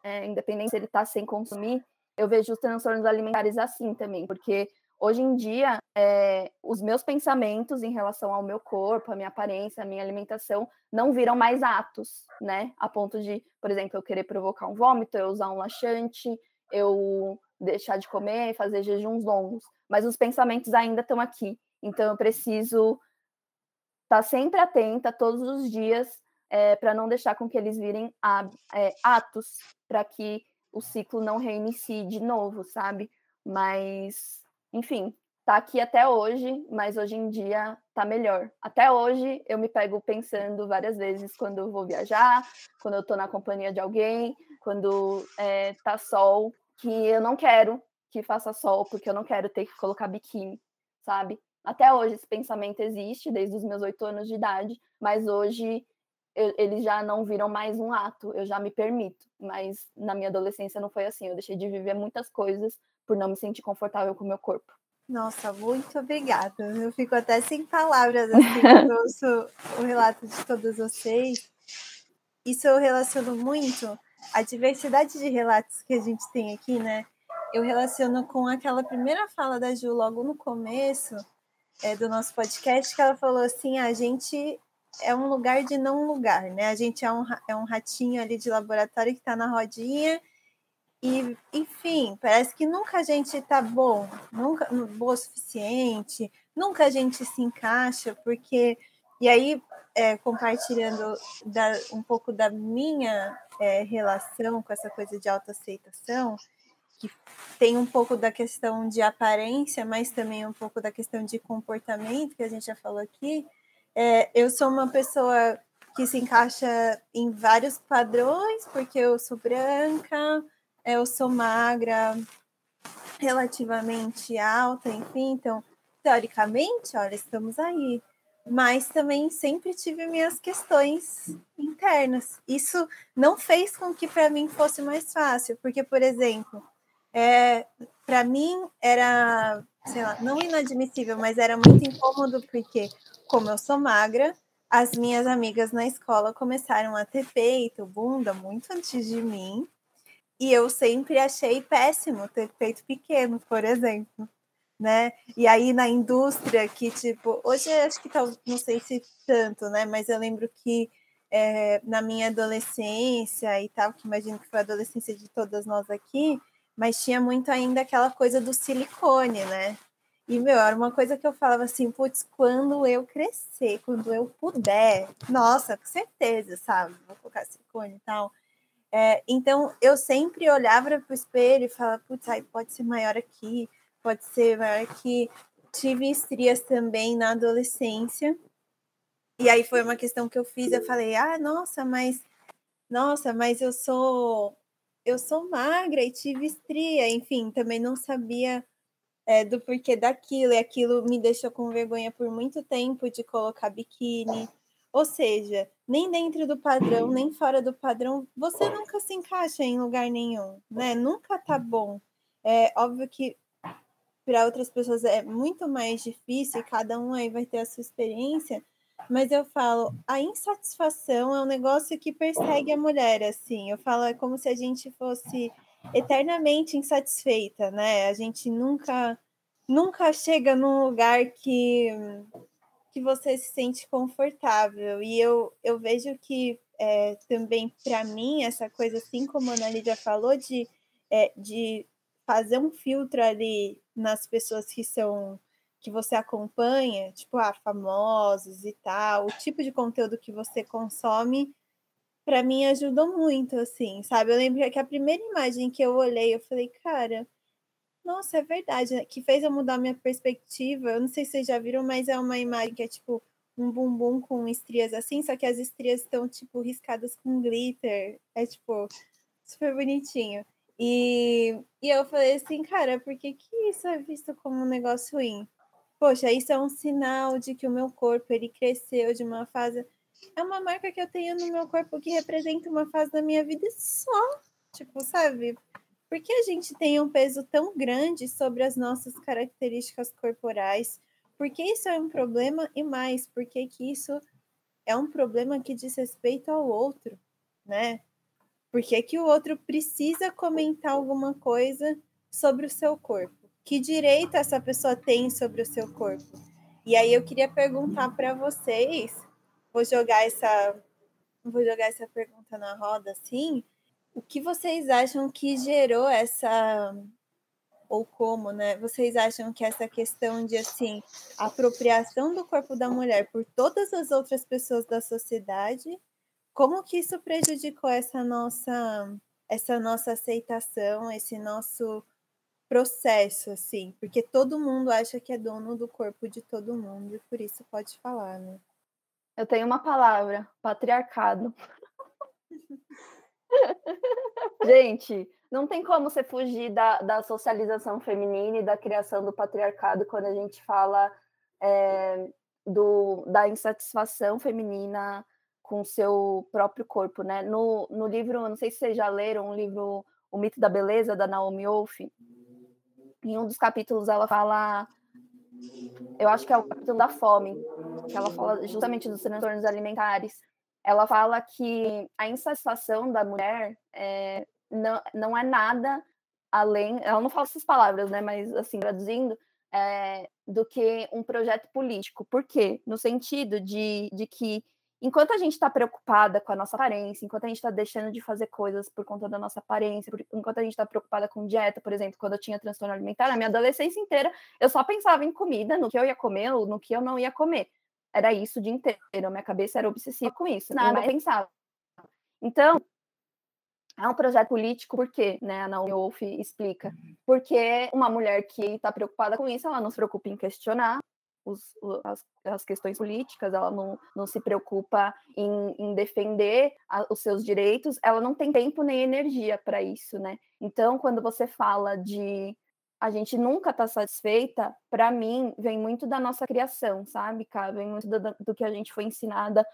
é, independente se ele está sem consumir, eu vejo os transtornos alimentares assim também, porque hoje em dia é, os meus pensamentos em relação ao meu corpo, a minha aparência, a minha alimentação não viram mais atos, né? A ponto de, por exemplo, eu querer provocar um vômito, eu usar um laxante, eu deixar de comer, fazer jejuns longos. Mas os pensamentos ainda estão aqui. Então eu preciso estar tá sempre atenta todos os dias é, para não deixar com que eles virem é, atos, para que o ciclo não reinicie de novo, sabe? Mas, enfim, tá aqui até hoje, mas hoje em dia tá melhor. Até hoje eu me pego pensando várias vezes quando eu vou viajar, quando eu tô na companhia de alguém, quando é, tá sol, que eu não quero que faça sol, porque eu não quero ter que colocar biquíni, sabe? Até hoje esse pensamento existe, desde os meus oito anos de idade, mas hoje eu, eles já não viram mais um ato, eu já me permito. Mas na minha adolescência não foi assim. Eu deixei de viver muitas coisas por não me sentir confortável com o meu corpo. Nossa, muito obrigada. Eu fico até sem palavras assim quando ouço o relato de todos vocês. Isso eu relaciono muito a diversidade de relatos que a gente tem aqui, né? Eu relaciono com aquela primeira fala da Ju logo no começo é, do nosso podcast, que ela falou assim: a gente é um lugar de não lugar, né? A gente é um, é um ratinho ali de laboratório que está na rodinha e, enfim, parece que nunca a gente está bom, nunca boa o suficiente, nunca a gente se encaixa, porque. E aí, é, compartilhando da, um pouco da minha é, relação com essa coisa de autoaceitação, que tem um pouco da questão de aparência, mas também um pouco da questão de comportamento, que a gente já falou aqui. É, eu sou uma pessoa que se encaixa em vários padrões, porque eu sou branca, eu sou magra, relativamente alta, enfim, então, teoricamente, olha, estamos aí. Mas também sempre tive minhas questões internas. Isso não fez com que para mim fosse mais fácil, porque, por exemplo, é, para mim era, sei lá, não inadmissível, mas era muito incômodo porque como eu sou magra, as minhas amigas na escola começaram a ter peito, bunda muito antes de mim. E eu sempre achei péssimo ter peito pequeno, por exemplo, né? E aí na indústria que tipo, hoje acho que tá, não sei se tanto, né? Mas eu lembro que é, na minha adolescência e tal, que imagino que foi a adolescência de todas nós aqui, mas tinha muito ainda aquela coisa do silicone, né? E, meu, era uma coisa que eu falava assim, putz, quando eu crescer, quando eu puder, nossa, com certeza, sabe? Vou colocar silicone e tal. É, então, eu sempre olhava para o espelho e falava, putz, pode ser maior aqui, pode ser maior aqui. Tive estrias também na adolescência. E aí foi uma questão que eu fiz, eu falei, ah, nossa, mas nossa, mas eu sou eu sou magra e tive estria, enfim, também não sabia é, do porquê daquilo, e aquilo me deixou com vergonha por muito tempo de colocar biquíni. Ou seja, nem dentro do padrão, nem fora do padrão, você nunca se encaixa em lugar nenhum, né? Nunca tá bom. É óbvio que para outras pessoas é muito mais difícil, cada um aí vai ter a sua experiência, mas eu falo, a insatisfação é um negócio que persegue a mulher, assim. Eu falo, é como se a gente fosse eternamente insatisfeita, né? A gente nunca nunca chega num lugar que que você se sente confortável. E eu, eu vejo que é, também para mim essa coisa, assim como a Ana já falou, de, é, de fazer um filtro ali nas pessoas que são que você acompanha, tipo, ah, famosos e tal, o tipo de conteúdo que você consome para mim ajudou muito, assim, sabe? Eu lembro que a primeira imagem que eu olhei, eu falei, cara, nossa, é verdade, né? que fez eu mudar minha perspectiva. Eu não sei se vocês já viram, mas é uma imagem que é tipo um bumbum com estrias assim, só que as estrias estão tipo riscadas com glitter. É tipo super bonitinho. E, e eu falei assim, cara, por que, que isso é visto como um negócio ruim? Poxa, isso é um sinal de que o meu corpo ele cresceu de uma fase é uma marca que eu tenho no meu corpo que representa uma fase da minha vida só. Tipo, sabe? Por que a gente tem um peso tão grande sobre as nossas características corporais? Por que isso é um problema? E mais, por que, que isso é um problema que diz respeito ao outro, né? Por que, que o outro precisa comentar alguma coisa sobre o seu corpo? Que direito essa pessoa tem sobre o seu corpo? E aí eu queria perguntar para vocês vou jogar essa vou jogar essa pergunta na roda assim. O que vocês acham que gerou essa ou como, né? Vocês acham que essa questão de assim, apropriação do corpo da mulher por todas as outras pessoas da sociedade, como que isso prejudicou essa nossa essa nossa aceitação, esse nosso processo assim, porque todo mundo acha que é dono do corpo de todo mundo e por isso pode falar, né? Eu tenho uma palavra: patriarcado. Gente, não tem como você fugir da, da socialização feminina e da criação do patriarcado quando a gente fala é, do, da insatisfação feminina com seu próprio corpo, né? No, no livro, não sei se vocês já leram o livro O Mito da Beleza, da Naomi Wolf, em um dos capítulos ela fala, eu acho que é o capítulo da fome, que ela fala justamente dos transtornos alimentares. Ela fala que a insatisfação da mulher é, não, não é nada além, ela não fala essas palavras, né, mas assim, traduzindo, é, do que um projeto político. Por quê? No sentido de, de que enquanto a gente está preocupada com a nossa aparência, enquanto a gente está deixando de fazer coisas por conta da nossa aparência, por, enquanto a gente está preocupada com dieta, por exemplo, quando eu tinha transtorno alimentar, a minha adolescência inteira eu só pensava em comida, no que eu ia comer ou no que eu não ia comer. Era isso o dia inteiro, minha cabeça era obsessiva com isso, nada eu pensava. Então, é um projeto político porque, né, a Naomi Wolf explica, porque uma mulher que está preocupada com isso, ela não se preocupa em questionar, os, as, as, questões políticas, ela não, não se preocupa em, em defender a, os seus direitos, ela não tem tempo nem energia para isso, né? Então, quando você fala de a gente nunca está satisfeita, para mim, vem muito da nossa criação, sabe, cara? Vem muito do, do que a gente foi ensinada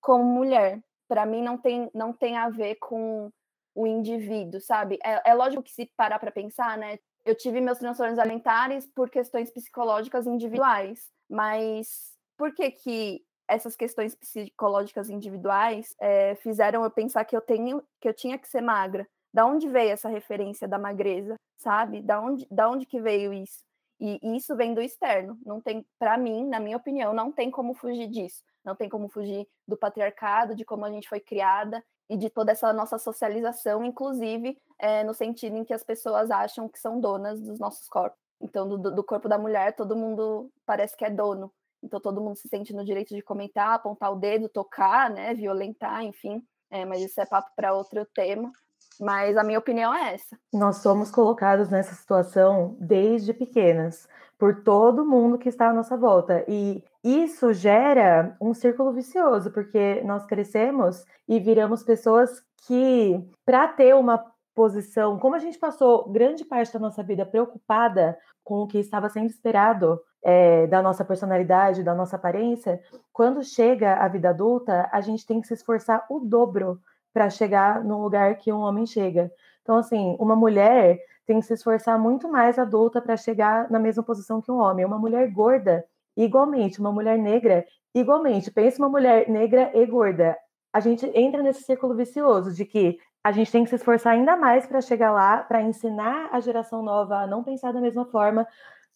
como mulher. Para mim, não tem, não tem a ver com o indivíduo, sabe? É, é lógico que se parar para pensar, né? Eu tive meus transtornos alimentares por questões psicológicas individuais, mas por que que essas questões psicológicas individuais é, fizeram eu pensar que eu tenho que eu tinha que ser magra? Da onde veio essa referência da magreza, sabe? Da onde, da onde que veio isso? E, e isso vem do externo. Não tem, para mim, na minha opinião, não tem como fugir disso. Não tem como fugir do patriarcado, de como a gente foi criada e de toda essa nossa socialização, inclusive é, no sentido em que as pessoas acham que são donas dos nossos corpos. Então, do, do, corpo da mulher, todo mundo parece que é dono. Então, todo mundo se sente no direito de comentar, apontar o dedo, tocar, né, violentar, enfim. É, mas isso é papo para outro tema. Mas a minha opinião é essa. Nós somos colocados nessa situação desde pequenas, por todo mundo que está à nossa volta. E isso gera um círculo vicioso, porque nós crescemos e viramos pessoas que, para ter uma posição, como a gente passou grande parte da nossa vida preocupada com o que estava sendo esperado é, da nossa personalidade, da nossa aparência, quando chega a vida adulta, a gente tem que se esforçar o dobro para chegar no lugar que um homem chega. Então, assim, uma mulher tem que se esforçar muito mais adulta para chegar na mesma posição que um homem. Uma mulher gorda, igualmente. Uma mulher negra, igualmente. Pensa uma mulher negra e gorda. A gente entra nesse círculo vicioso de que a gente tem que se esforçar ainda mais para chegar lá, para ensinar a geração nova a não pensar da mesma forma,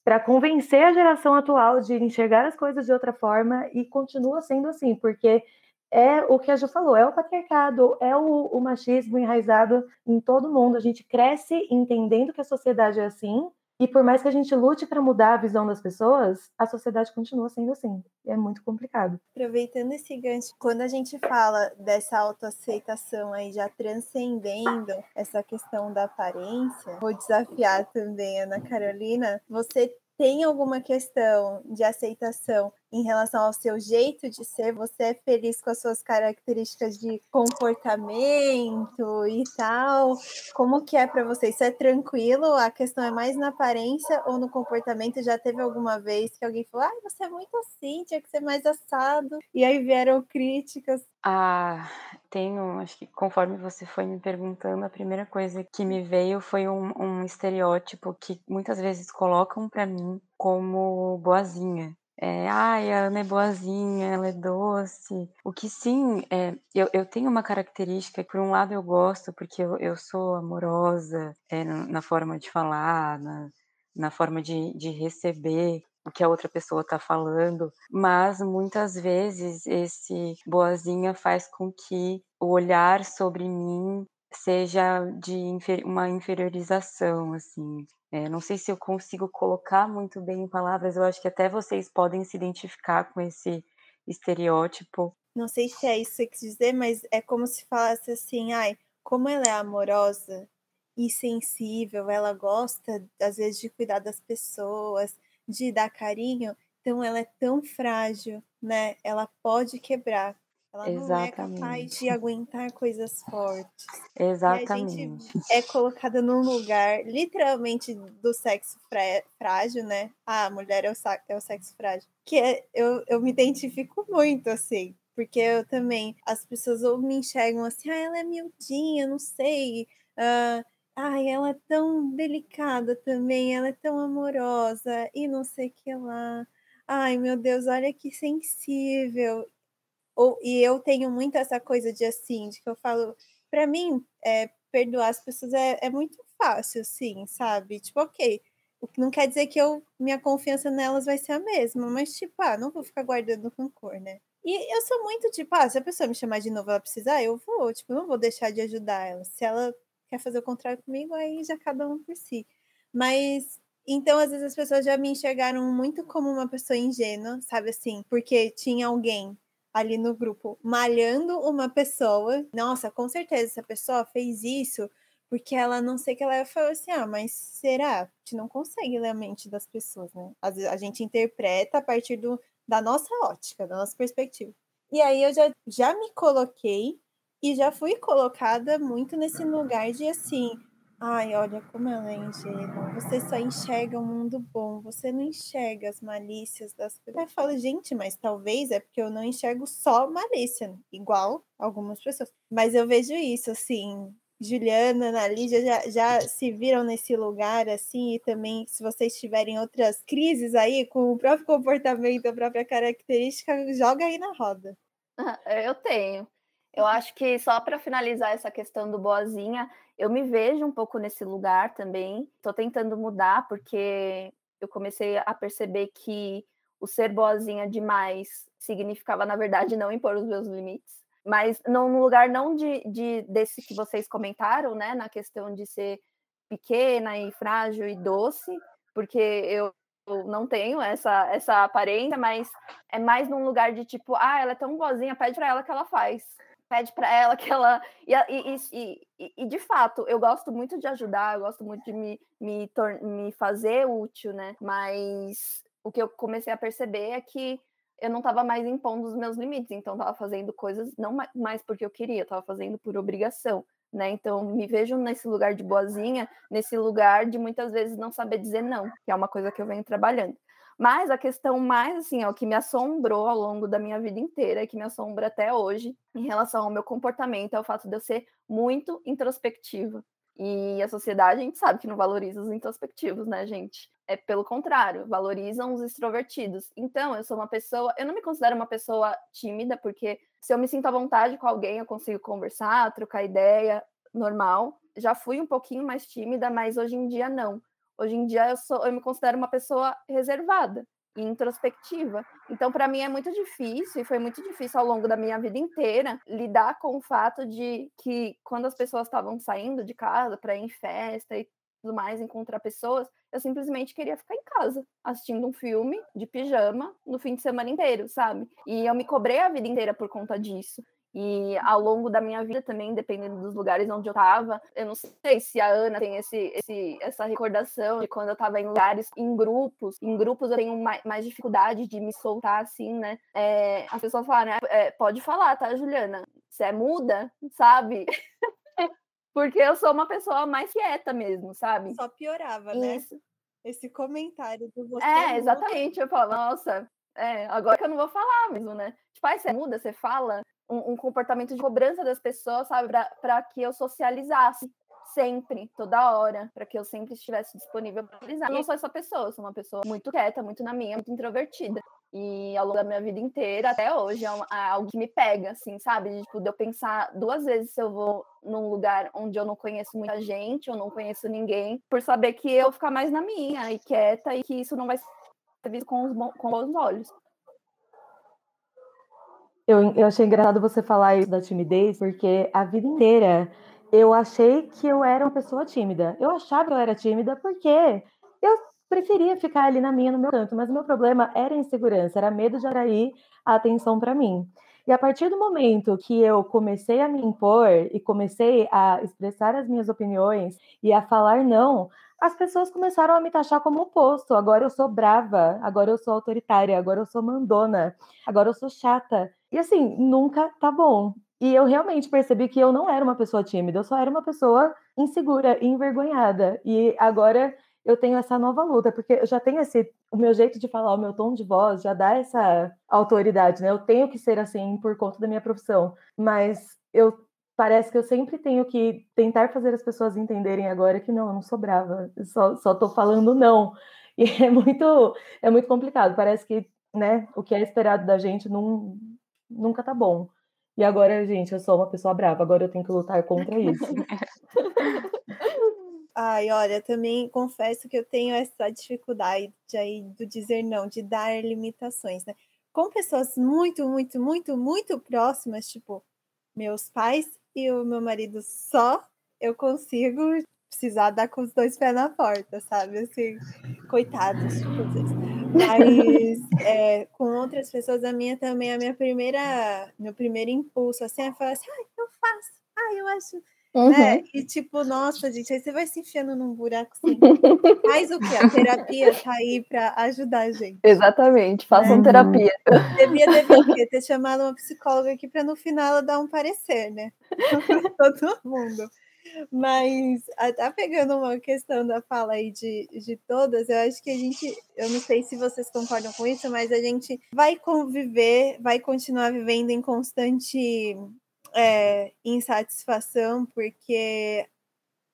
para convencer a geração atual de enxergar as coisas de outra forma e continua sendo assim, porque é o que a Ju falou, é o patriarcado, é o, o machismo enraizado em todo mundo. A gente cresce entendendo que a sociedade é assim, e por mais que a gente lute para mudar a visão das pessoas, a sociedade continua sendo assim. E é muito complicado. Aproveitando esse gancho, quando a gente fala dessa autoaceitação aí já transcendendo essa questão da aparência, vou desafiar também a Ana Carolina. Você tem alguma questão de aceitação em relação ao seu jeito de ser? Você é feliz com as suas características de comportamento e tal? Como que é para você? Isso é tranquilo? A questão é mais na aparência ou no comportamento? Já teve alguma vez que alguém falou: "Ah, você é muito assim, tinha que ser mais assado". E aí vieram críticas. Ah, tenho, acho que conforme você foi me perguntando, a primeira coisa que me veio foi um, um estereótipo que muitas vezes colocam para mim como boazinha. É, ai, a Ana é boazinha, ela é doce. O que sim, é, eu, eu tenho uma característica que, por um lado, eu gosto, porque eu, eu sou amorosa é, na forma de falar, na, na forma de, de receber o que a outra pessoa está falando, mas muitas vezes esse boazinha faz com que o olhar sobre mim seja de uma inferiorização, assim. É, não sei se eu consigo colocar muito bem em palavras, eu acho que até vocês podem se identificar com esse estereótipo. Não sei se é isso que quis dizer, mas é como se falasse assim, ai, como ela é amorosa e sensível, ela gosta, às vezes, de cuidar das pessoas, de dar carinho, então ela é tão frágil, né? Ela pode quebrar. Ela Exatamente. não é capaz de aguentar coisas fortes. Exatamente. E a gente é colocada num lugar, literalmente, do sexo frágil, né? Ah, a mulher é o, é o sexo frágil. Que é, eu, eu me identifico muito, assim. porque eu também, as pessoas ou me enxergam assim, ah, ela é miudinha, não sei, uh, ai, ela é tão delicada também, ela é tão amorosa, e não sei o que lá. Ai, meu Deus, olha que sensível. Ou, e eu tenho muito essa coisa de assim, de que eu falo, para mim, é, perdoar as pessoas é, é muito fácil, assim, sabe? Tipo, ok, não quer dizer que eu, minha confiança nelas vai ser a mesma, mas, tipo, ah, não vou ficar guardando rancor, né? E eu sou muito tipo, ah, se a pessoa me chamar de novo ela precisar, eu vou, tipo, não vou deixar de ajudar ela. Se ela quer fazer o contrário comigo, aí já cada um por si. Mas então, às vezes as pessoas já me enxergaram muito como uma pessoa ingênua, sabe assim, porque tinha alguém ali no grupo malhando uma pessoa. Nossa, com certeza essa pessoa fez isso porque ela não sei que ela falou assim: ah, mas será? A gente não consegue ler a mente das pessoas, né? Às vezes a gente interpreta a partir do, da nossa ótica, da nossa perspectiva. E aí eu já, já me coloquei e já fui colocada muito nesse lugar de assim, ai, olha como ela é ingênua, você só enxerga o mundo bom, você não enxerga as malícias das pessoas. Eu falo, gente, mas talvez é porque eu não enxergo só malícia, igual algumas pessoas. Mas eu vejo isso, assim, Juliana, Ana já, já se viram nesse lugar assim, e também se vocês tiverem outras crises aí com o próprio comportamento, a própria característica, joga aí na roda. Eu tenho. Eu acho que só para finalizar essa questão do boazinha, eu me vejo um pouco nesse lugar também. Estou tentando mudar porque eu comecei a perceber que o ser boazinha demais significava, na verdade, não impor os meus limites mas no lugar não de, de desse que vocês comentaram, né, na questão de ser pequena e frágil e doce, porque eu, eu não tenho essa essa aparência, mas é mais num lugar de tipo, ah, ela é tão boazinha, pede para ela que ela faz. Pede para ela que ela. E, e, e, e, de fato, eu gosto muito de ajudar, eu gosto muito de me, me, me fazer útil, né? Mas o que eu comecei a perceber é que eu não estava mais impondo os meus limites, então estava fazendo coisas não mais porque eu queria, estava fazendo por obrigação, né? Então me vejo nesse lugar de boazinha, nesse lugar de muitas vezes não saber dizer não, que é uma coisa que eu venho trabalhando. Mas a questão mais assim, ó, que me assombrou ao longo da minha vida inteira, que me assombra até hoje, em relação ao meu comportamento, é o fato de eu ser muito introspectiva. E a sociedade, a gente sabe que não valoriza os introspectivos, né, gente? É pelo contrário, valorizam os extrovertidos. Então, eu sou uma pessoa, eu não me considero uma pessoa tímida, porque se eu me sinto à vontade com alguém, eu consigo conversar, trocar ideia, normal. Já fui um pouquinho mais tímida, mas hoje em dia não. Hoje em dia eu sou, eu me considero uma pessoa reservada e introspectiva. Então, para mim é muito difícil, e foi muito difícil ao longo da minha vida inteira, lidar com o fato de que quando as pessoas estavam saindo de casa para ir em festa e tudo mais, encontrar pessoas, eu simplesmente queria ficar em casa, assistindo um filme de pijama no fim de semana inteiro, sabe? E eu me cobrei a vida inteira por conta disso. E ao longo da minha vida também, dependendo dos lugares onde eu estava, eu não sei se a Ana tem esse, esse, essa recordação de quando eu estava em lugares, em grupos. Em grupos eu tenho mais, mais dificuldade de me soltar assim, né? É, as pessoas falam, é, pode falar, tá, Juliana? Você é muda, sabe? Porque eu sou uma pessoa mais quieta mesmo, sabe? Só piorava, né? Isso. Esse comentário do você. É, exatamente. Eu falo, nossa, é, agora que eu não vou falar mesmo, né? Tipo, aí você muda, você fala, um, um comportamento de cobrança das pessoas, sabe, para que eu socializasse sempre, toda hora, para que eu sempre estivesse disponível para realizar. Eu não sou essa pessoa, eu sou uma pessoa muito quieta, muito na minha, muito introvertida. E ao longo da minha vida inteira, até hoje, é, é algo que me pega, assim, sabe? De, tipo, de eu pensar duas vezes se eu vou num lugar onde eu não conheço muita gente, ou não conheço ninguém, por saber que eu ficar mais na minha e quieta e que isso não vai ser visto com os, com bons olhos. Eu, eu achei engraçado você falar isso da timidez, porque a vida inteira eu achei que eu era uma pessoa tímida. Eu achava que eu era tímida porque eu preferia ficar ali na minha, no meu canto, mas o meu problema era insegurança, era medo de atrair a atenção para mim. E a partir do momento que eu comecei a me impor e comecei a expressar as minhas opiniões e a falar não, as pessoas começaram a me taxar como oposto. Agora eu sou brava, agora eu sou autoritária, agora eu sou mandona, agora eu sou chata. E assim, nunca tá bom. E eu realmente percebi que eu não era uma pessoa tímida, eu só era uma pessoa insegura e envergonhada. E agora eu tenho essa nova luta, porque eu já tenho esse, o meu jeito de falar, o meu tom de voz já dá essa autoridade, né? Eu tenho que ser assim por conta da minha profissão, mas eu parece que eu sempre tenho que tentar fazer as pessoas entenderem agora que não, eu não sou brava, eu só só tô falando não. E é muito é muito complicado, parece que, né, o que é esperado da gente não, nunca tá bom. E agora, gente, eu sou uma pessoa brava, agora eu tenho que lutar contra isso. Ai, olha, também confesso que eu tenho essa dificuldade aí do dizer não, de dar limitações, né? Com pessoas muito, muito, muito, muito próximas, tipo meus pais e o meu marido só, eu consigo precisar dar com os dois pés na porta, sabe? Assim, coitados, tipo, vocês. Mas é, com outras pessoas, a minha também, a minha primeira, meu primeiro impulso, assim, é falar assim, ai, eu faço, ai, eu acho? Uhum. Né? E tipo, nossa, gente, aí você vai se enfiando num buraco assim. Faz o quê? A terapia tá aí para ajudar a gente. Exatamente, façam né? terapia. Devia, devia ter chamado uma psicóloga aqui para no final ela dar um parecer, né? Todo mundo. Mas até pegando uma questão da fala aí de, de todas, eu acho que a gente, eu não sei se vocês concordam com isso, mas a gente vai conviver, vai continuar vivendo em constante é, insatisfação, porque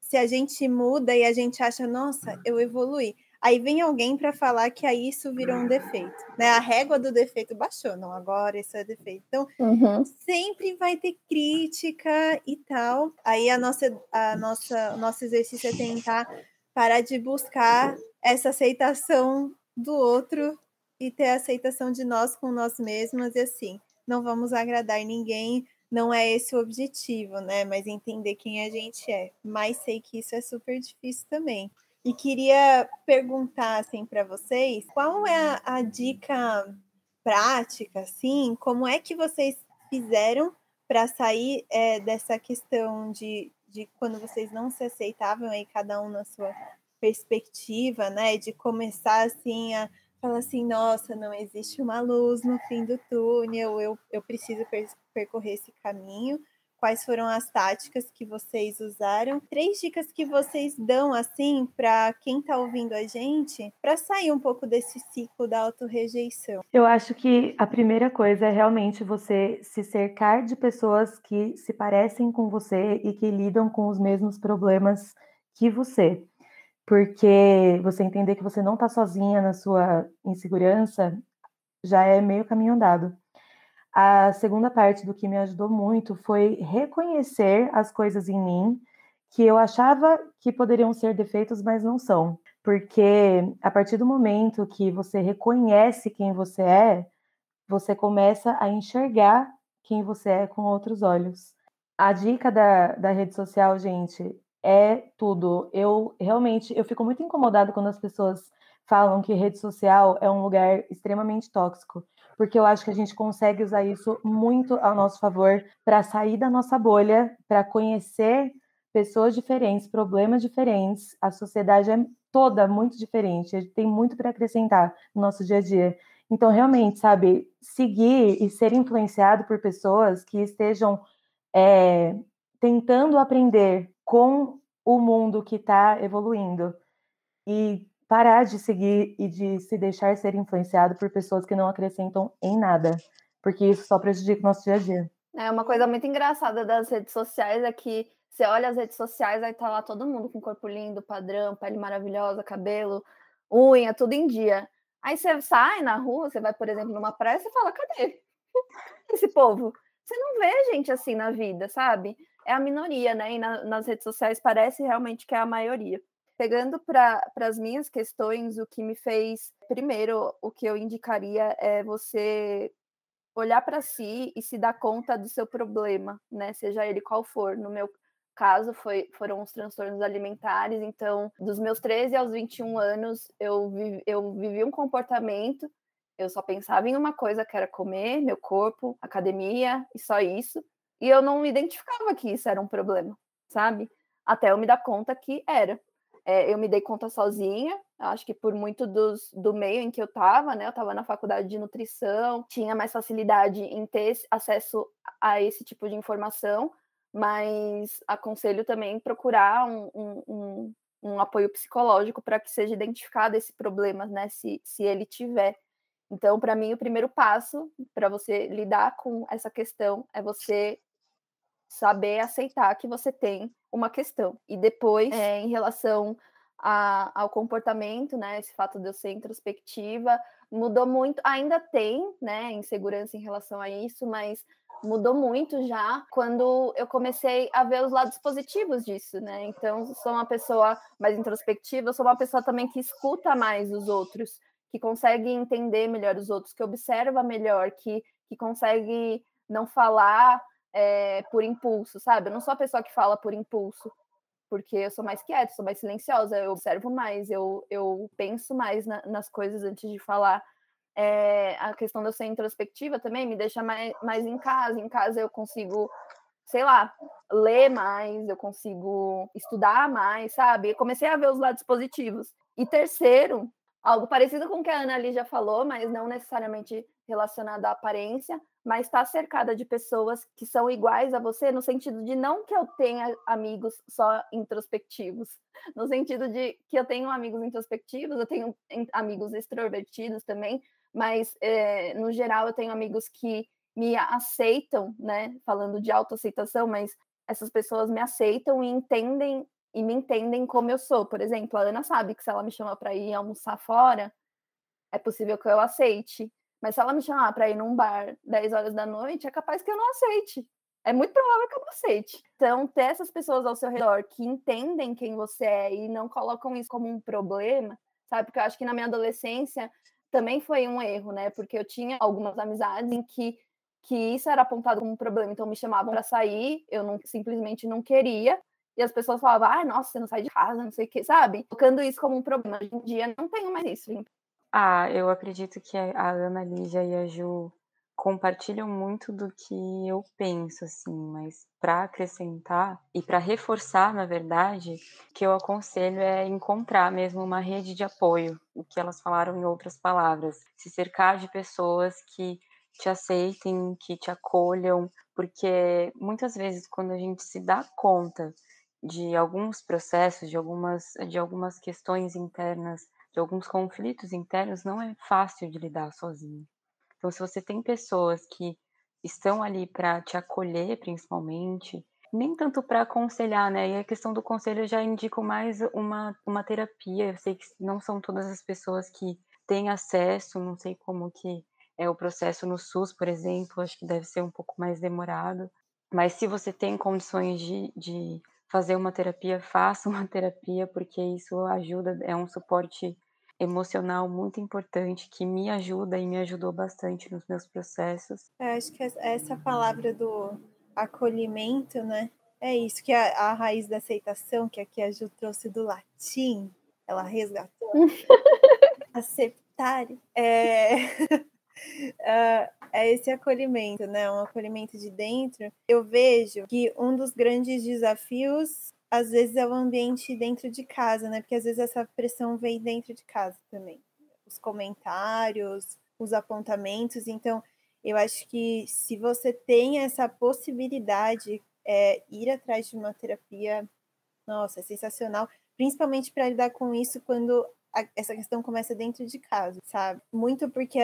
se a gente muda e a gente acha, nossa, eu evolui, aí vem alguém para falar que aí isso virou um defeito, né? A régua do defeito baixou, não, agora isso é defeito. Então, uhum. sempre vai ter crítica e tal. Aí a nossa, a nossa, o nosso exercício é tentar parar de buscar essa aceitação do outro e ter a aceitação de nós com nós mesmas e assim, não vamos agradar ninguém, não é esse o objetivo, né? Mas entender quem a gente é. Mas sei que isso é super difícil também. E queria perguntar assim para vocês, qual é a, a, dica prática, assim, como é que vocês fizeram para sair é, dessa questão de, de quando vocês não se aceitavam aí cada um na sua perspectiva, né? De começar assim a fala assim, nossa, não existe uma luz no fim do túnel, eu, eu preciso per percorrer esse caminho. Quais foram as táticas que vocês usaram? Três dicas que vocês dão assim para quem está ouvindo a gente, para sair um pouco desse ciclo da autorrejeição. Eu acho que a primeira coisa é realmente você se cercar de pessoas que se parecem com você e que lidam com os mesmos problemas que você porque você entender que você não está sozinha na sua insegurança já é meio caminho andado. A segunda parte do que me ajudou muito foi reconhecer as coisas em mim que eu achava que poderiam ser defeitos, mas não são. Porque a partir do momento que você reconhece quem você é, você começa a enxergar quem você é com outros olhos. A dica da, da rede social, gente, é tudo. Eu realmente eu fico muito incomodada quando as pessoas falam que rede social é um lugar extremamente tóxico, porque eu acho que a gente consegue usar isso muito ao nosso favor para sair da nossa bolha, para conhecer pessoas diferentes, problemas diferentes. A sociedade é toda muito diferente, tem muito para acrescentar no nosso dia a dia. Então, realmente, sabe, seguir e ser influenciado por pessoas que estejam é, tentando aprender com o mundo que está evoluindo e parar de seguir e de se deixar ser influenciado por pessoas que não acrescentam em nada, porque isso só prejudica o nosso dia a dia. É uma coisa muito engraçada das redes sociais é que você olha as redes sociais, aí tá lá todo mundo com corpo lindo, padrão, pele maravilhosa, cabelo, unha, tudo em dia. Aí você sai na rua, você vai, por exemplo, numa praia, você fala, cadê esse povo? Você não vê gente assim na vida, sabe? é a minoria, né? E na, nas redes sociais parece realmente que é a maioria. Pegando para as minhas questões, o que me fez, primeiro, o que eu indicaria é você olhar para si e se dar conta do seu problema, né? Seja ele qual for. No meu caso, foi, foram os transtornos alimentares. Então, dos meus 13 aos 21 anos, eu, vi, eu vivi um comportamento. Eu só pensava em uma coisa que era comer, meu corpo, academia e só isso. E eu não identificava que isso era um problema, sabe? Até eu me dar conta que era. É, eu me dei conta sozinha, acho que por muito dos, do meio em que eu estava, né? Eu estava na faculdade de nutrição, tinha mais facilidade em ter acesso a esse tipo de informação, mas aconselho também procurar um, um, um, um apoio psicológico para que seja identificado esse problema, né, se, se ele tiver. Então, para mim, o primeiro passo para você lidar com essa questão é você saber aceitar que você tem uma questão. E depois, é, em relação a, ao comportamento, né, esse fato de eu ser introspectiva, mudou muito, ainda tem, né, insegurança em relação a isso, mas mudou muito já quando eu comecei a ver os lados positivos disso, né? Então, sou uma pessoa mais introspectiva, sou uma pessoa também que escuta mais os outros, que consegue entender melhor os outros, que observa melhor, que, que consegue não falar é, por impulso, sabe? Eu não sou a pessoa que fala por impulso, porque eu sou mais quieta, sou mais silenciosa, eu observo mais, eu, eu penso mais na, nas coisas antes de falar. É, a questão de eu ser introspectiva também me deixa mais, mais em casa. Em casa eu consigo, sei lá, ler mais, eu consigo estudar mais, sabe? Eu comecei a ver os lados positivos. E terceiro, algo parecido com o que a Ana ali já falou, mas não necessariamente relacionado à aparência, mas está cercada de pessoas que são iguais a você, no sentido de não que eu tenha amigos só introspectivos, no sentido de que eu tenho amigos introspectivos, eu tenho amigos extrovertidos também, mas é, no geral eu tenho amigos que me aceitam, né? Falando de autoaceitação, mas essas pessoas me aceitam e entendem e me entendem como eu sou. Por exemplo, a Ana sabe que se ela me chama para ir almoçar fora, é possível que eu aceite. Mas se ela me chamar para ir num bar 10 horas da noite, é capaz que eu não aceite. É muito provável que eu não aceite. Então, ter essas pessoas ao seu redor que entendem quem você é e não colocam isso como um problema, sabe? Porque eu acho que na minha adolescência também foi um erro, né? Porque eu tinha algumas amizades em que, que isso era apontado como um problema. Então, me chamavam para sair, eu não, simplesmente não queria. E as pessoas falavam, ah, nossa, você não sai de casa, não sei o quê, sabe? Colocando isso como um problema. Hoje em dia, não tenho mais isso. Ah, eu acredito que a Ana Lígia e a Ju compartilham muito do que eu penso, assim, mas para acrescentar e para reforçar, na verdade, o que eu aconselho é encontrar mesmo uma rede de apoio, o que elas falaram em outras palavras, se cercar de pessoas que te aceitem, que te acolham, porque muitas vezes quando a gente se dá conta de alguns processos, de algumas, de algumas questões internas de alguns conflitos internos não é fácil de lidar sozinho. Então, se você tem pessoas que estão ali para te acolher, principalmente, nem tanto para aconselhar, né? E a questão do conselho eu já indico mais uma, uma terapia. Eu sei que não são todas as pessoas que têm acesso, não sei como que é o processo no SUS, por exemplo, acho que deve ser um pouco mais demorado. Mas se você tem condições de, de fazer uma terapia, faça uma terapia, porque isso ajuda, é um suporte emocional muito importante que me ajuda e me ajudou bastante nos meus processos. Eu acho que essa palavra do acolhimento, né? É isso que é a raiz da aceitação, que aqui a Ju trouxe do latim, ela resgatou. Aceitar é... uh, é esse acolhimento, né? Um acolhimento de dentro. Eu vejo que um dos grandes desafios, às vezes, é o ambiente dentro de casa, né? Porque às vezes essa pressão vem dentro de casa também. Os comentários, os apontamentos. Então, eu acho que se você tem essa possibilidade, é, ir atrás de uma terapia, nossa, é sensacional. Principalmente para lidar com isso quando a, essa questão começa dentro de casa, sabe? Muito porque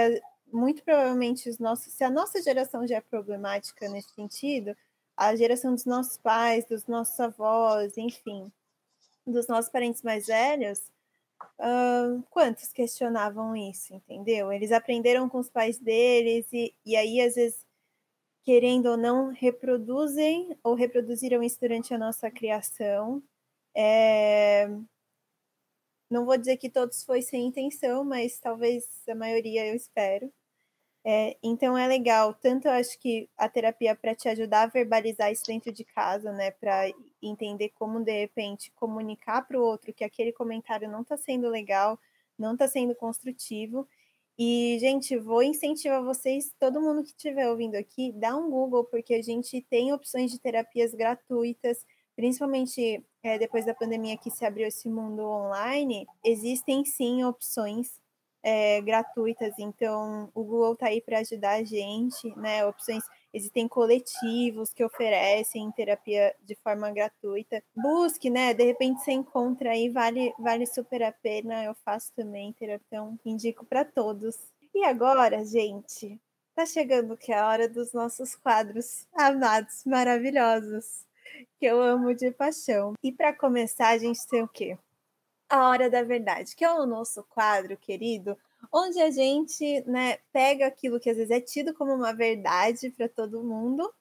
muito provavelmente os nossos, se a nossa geração já é problemática nesse sentido, a geração dos nossos pais, dos nossos avós, enfim, dos nossos parentes mais velhos, uh, quantos questionavam isso, entendeu? Eles aprenderam com os pais deles e, e aí, às vezes, querendo ou não, reproduzem ou reproduziram isso durante a nossa criação. É, não vou dizer que todos foi sem intenção, mas talvez a maioria eu espero. É, então é legal, tanto eu acho que a terapia para te ajudar a verbalizar isso dentro de casa, né, para entender como de repente comunicar para o outro que aquele comentário não está sendo legal, não está sendo construtivo. E, gente, vou incentivar vocês, todo mundo que estiver ouvindo aqui, dá um Google, porque a gente tem opções de terapias gratuitas principalmente é, depois da pandemia que se abriu esse mundo online, existem sim opções é, gratuitas. Então, o Google está aí para ajudar a gente, né? Opções. existem coletivos que oferecem terapia de forma gratuita. Busque, né? De repente você encontra aí, vale, vale super a pena. Eu faço também terapia, então indico para todos. E agora, gente, tá chegando que é a hora dos nossos quadros amados, maravilhosos, que eu amo de paixão. E para começar, a gente tem o quê? A Hora da Verdade, que é o nosso quadro querido, onde a gente né, pega aquilo que às vezes é tido como uma verdade para todo mundo,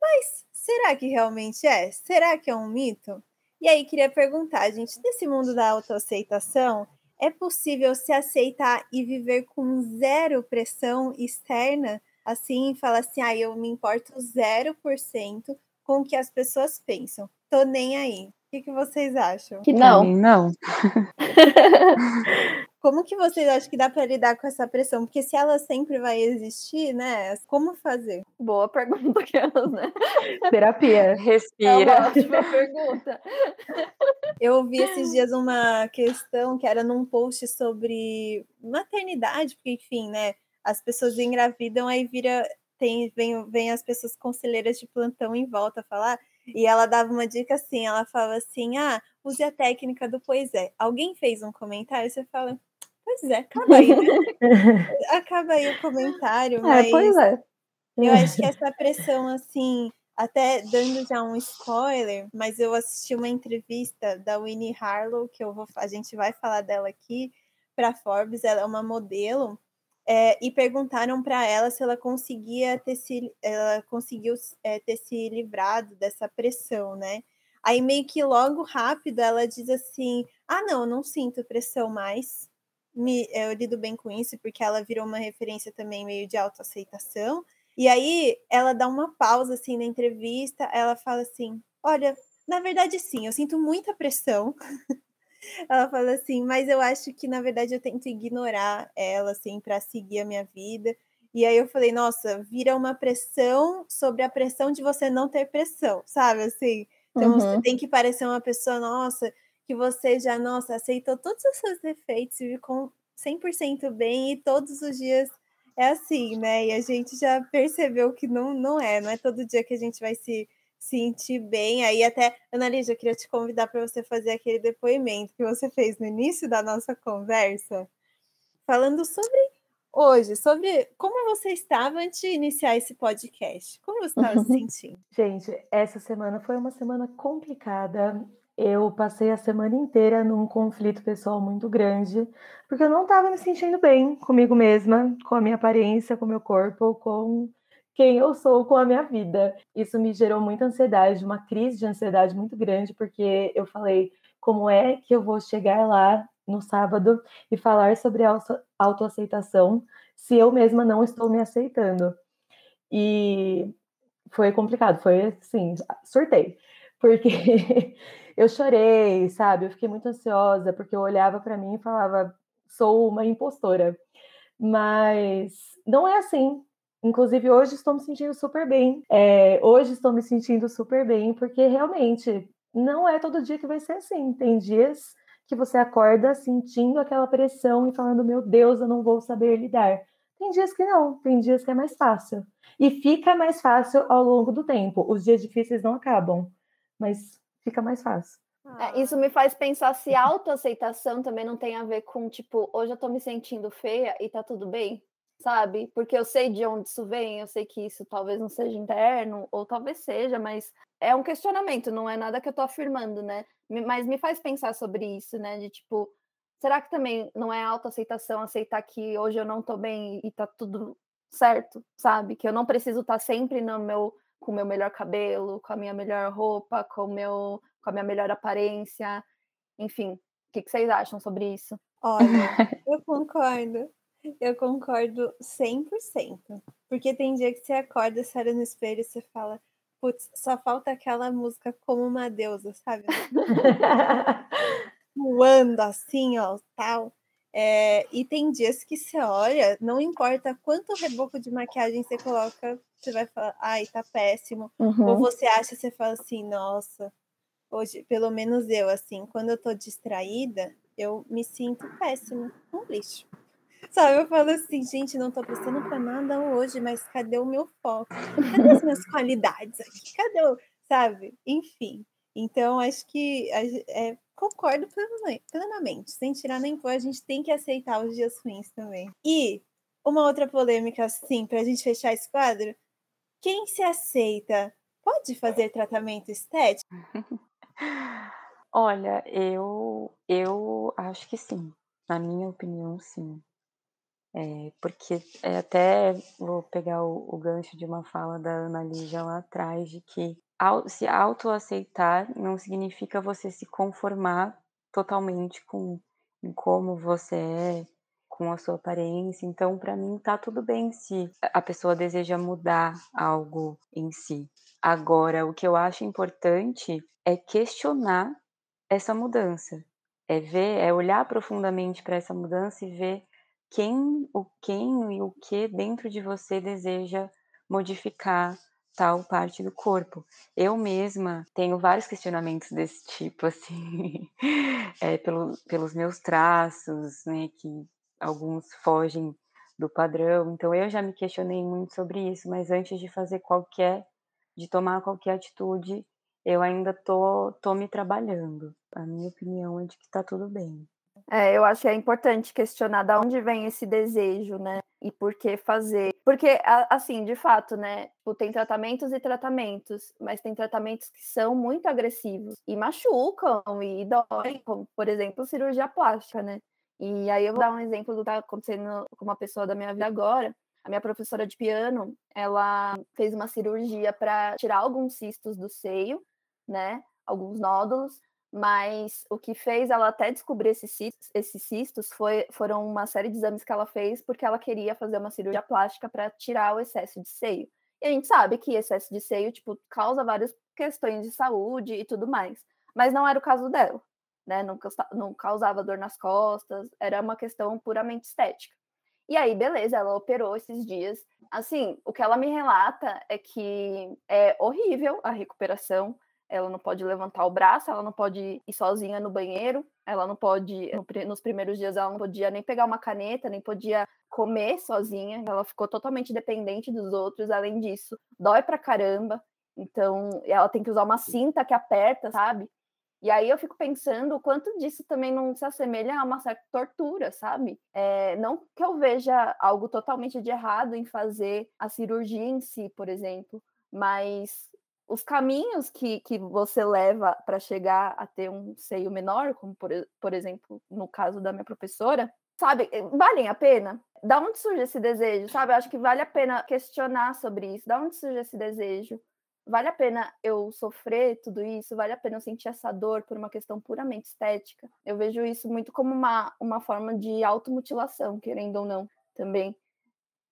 mas será que realmente é? Será que é um mito? E aí, queria perguntar, gente, nesse mundo da autoaceitação, é possível se aceitar e viver com zero pressão externa? Assim, falar assim, ah, eu me importo 0% com o que as pessoas pensam. Tô nem aí. O que, que vocês acham? Que não. não. Como que vocês acham que dá para lidar com essa pressão? Porque se ela sempre vai existir, né? Como fazer? Boa pergunta, aquelas, né? Terapia. Respira. É uma ótima pergunta. Eu ouvi esses dias uma questão que era num post sobre maternidade, porque, enfim, né? As pessoas engravidam, aí vira. Tem, vem, vem as pessoas conselheiras de plantão em volta a falar. E ela dava uma dica assim: ela falava assim, ah, use a técnica do pois é. Alguém fez um comentário, você fala, Pois é, acaba aí, né? acaba aí o comentário, é, mas pois é. eu acho que essa pressão, assim, até dando já um spoiler, mas eu assisti uma entrevista da Winnie Harlow, que eu vou, a gente vai falar dela aqui, para Forbes, ela é uma modelo, é, e perguntaram para ela se ela conseguia ter se, ela conseguiu é, ter se livrado dessa pressão, né? Aí meio que logo rápido ela diz assim: ah, não, não sinto pressão mais me, eu lido bem com isso, porque ela virou uma referência também meio de autoaceitação. E aí ela dá uma pausa assim na entrevista, ela fala assim: Olha, na verdade, sim, eu sinto muita pressão. ela fala assim, mas eu acho que na verdade eu tento ignorar ela, assim, para seguir a minha vida. E aí eu falei, nossa, vira uma pressão sobre a pressão de você não ter pressão, sabe? Assim, então uhum. você tem que parecer uma pessoa, nossa, que você já, nossa, aceitou todos os seus defeitos e ficou 100% bem e todos os dias é assim, né? E a gente já percebeu que não, não é, não é todo dia que a gente vai se sentir bem. Aí até, Analisa, eu queria te convidar para você fazer aquele depoimento que você fez no início da nossa conversa, falando sobre hoje, sobre como você estava antes de iniciar esse podcast. Como você estava se sentindo? Gente, essa semana foi uma semana complicada eu passei a semana inteira num conflito pessoal muito grande, porque eu não estava me sentindo bem comigo mesma, com a minha aparência, com o meu corpo, com quem eu sou, com a minha vida. Isso me gerou muita ansiedade, uma crise de ansiedade muito grande, porque eu falei: como é que eu vou chegar lá no sábado e falar sobre autoaceitação se eu mesma não estou me aceitando? E foi complicado, foi assim, surtei, porque eu chorei, sabe? Eu fiquei muito ansiosa porque eu olhava para mim e falava, sou uma impostora. Mas não é assim. Inclusive, hoje estou me sentindo super bem. É, hoje estou me sentindo super bem, porque realmente não é todo dia que vai ser assim. Tem dias que você acorda sentindo aquela pressão e falando, meu Deus, eu não vou saber lidar. Tem dias que não, tem dias que é mais fácil. E fica mais fácil ao longo do tempo. Os dias difíceis não acabam, mas fica mais fácil. É, isso me faz pensar se autoaceitação também não tem a ver com, tipo, hoje eu tô me sentindo feia e tá tudo bem, sabe? Porque eu sei de onde isso vem, eu sei que isso talvez não seja interno, ou talvez seja, mas é um questionamento, não é nada que eu tô afirmando, né? Mas me faz pensar sobre isso, né? De tipo, será que também não é autoaceitação aceitar que hoje eu não tô bem e tá tudo certo, sabe? Que eu não preciso estar tá sempre no meu com o meu melhor cabelo, com a minha melhor roupa, com, meu, com a minha melhor aparência. Enfim, o que, que vocês acham sobre isso? Olha, eu concordo. Eu concordo 100%. Porque tem dia que você acorda, você olha no espelho e você fala, putz, só falta aquela música como uma deusa, sabe? Voando assim, ó, tal. É, e tem dias que você olha, não importa quanto reboco de maquiagem você coloca, você vai falar, ai, tá péssimo. Uhum. Ou você acha, você fala assim, nossa, hoje, pelo menos eu, assim, quando eu tô distraída, eu me sinto péssimo, um lixo. Sabe, eu falo assim, gente, não tô prestando pra nada hoje, mas cadê o meu foco? Cadê as minhas qualidades aqui? Cadê o. Sabe? Enfim. Então, acho que é, concordo plenamente. Sem tirar nem pôr, a gente tem que aceitar os dias ruins também. E uma outra polêmica, assim, pra gente fechar esse quadro. Quem se aceita pode fazer tratamento estético? Olha, eu, eu acho que sim. Na minha opinião, sim. É, porque é, até vou pegar o, o, gancho de uma fala da Ana Lígia lá atrás, de que ao, se autoaceitar não significa você se conformar totalmente com como você é, com a sua aparência. Então, para mim, tá tudo bem se a pessoa deseja mudar algo em si. Agora, o que eu acho importante é questionar essa mudança. É ver, é olhar profundamente para essa mudança e ver quem, o quem e o que dentro de você deseja modificar tal parte do corpo. Eu mesma tenho vários questionamentos desse tipo, assim, é, pelo, pelos meus traços, né, que alguns fogem do padrão. Então eu já me questionei muito sobre isso, mas antes de fazer qualquer, de tomar qualquer atitude, eu ainda tô, tô me trabalhando. A minha opinião é de que tá tudo bem. É, eu acho que é importante questionar de onde vem esse desejo, né? E por que fazer. Porque, assim, de fato, né? Tipo, tem tratamentos e tratamentos, mas tem tratamentos que são muito agressivos e machucam e doem, como, por exemplo, cirurgia plástica, né? E aí eu vou dar um exemplo do que está acontecendo com uma pessoa da minha vida agora. A minha professora de piano, ela fez uma cirurgia para tirar alguns cistos do seio, né? Alguns nódulos, mas o que fez ela até descobrir esses cistos, esses cistos foi, foram uma série de exames que ela fez porque ela queria fazer uma cirurgia plástica para tirar o excesso de seio. E a gente sabe que excesso de seio, tipo, causa várias questões de saúde e tudo mais. Mas não era o caso dela, né? Não, não causava dor nas costas, era uma questão puramente estética. E aí, beleza, ela operou esses dias. Assim, o que ela me relata é que é horrível a recuperação ela não pode levantar o braço, ela não pode ir sozinha no banheiro, ela não pode, nos primeiros dias, ela não podia nem pegar uma caneta, nem podia comer sozinha, ela ficou totalmente dependente dos outros, além disso, dói pra caramba, então ela tem que usar uma cinta que aperta, sabe? E aí eu fico pensando o quanto disso também não se assemelha a uma certa tortura, sabe? É, não que eu veja algo totalmente de errado em fazer a cirurgia em si, por exemplo, mas os caminhos que, que você leva para chegar a ter um seio menor, como por, por exemplo, no caso da minha professora, sabe, eh, valem a pena? Da onde surge esse desejo, sabe? Eu acho que vale a pena questionar sobre isso. Da onde surge esse desejo? Vale a pena eu sofrer tudo isso? Vale a pena eu sentir essa dor por uma questão puramente estética? Eu vejo isso muito como uma, uma forma de automutilação, querendo ou não, também.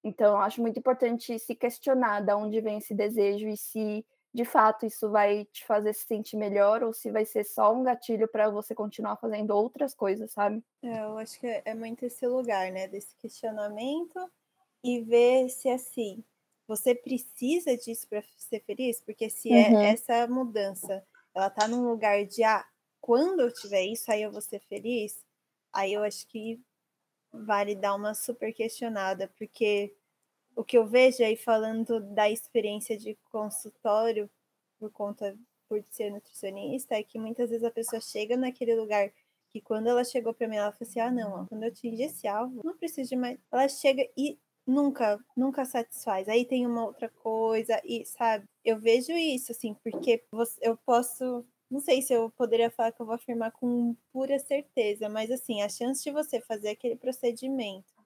Então, eu acho muito importante se questionar da onde vem esse desejo e se de fato isso vai te fazer se sentir melhor ou se vai ser só um gatilho para você continuar fazendo outras coisas, sabe? É, eu acho que é muito esse lugar, né, desse questionamento e ver se assim, você precisa disso para ser feliz, porque se é uhum. é essa mudança, ela tá num lugar de ah, quando eu tiver isso, aí eu vou ser feliz, aí eu acho que vale dar uma super questionada, porque o que eu vejo aí falando da experiência de consultório por conta por ser nutricionista é que muitas vezes a pessoa chega naquele lugar que quando ela chegou para mim ela falou assim: "Ah, não, ó, quando eu atingir esse alvo, não preciso de mais". Ela chega e nunca, nunca satisfaz. Aí tem uma outra coisa e sabe? Eu vejo isso assim, porque eu posso não sei se eu poderia falar que eu vou afirmar com pura certeza, mas assim, a chance de você fazer aquele procedimento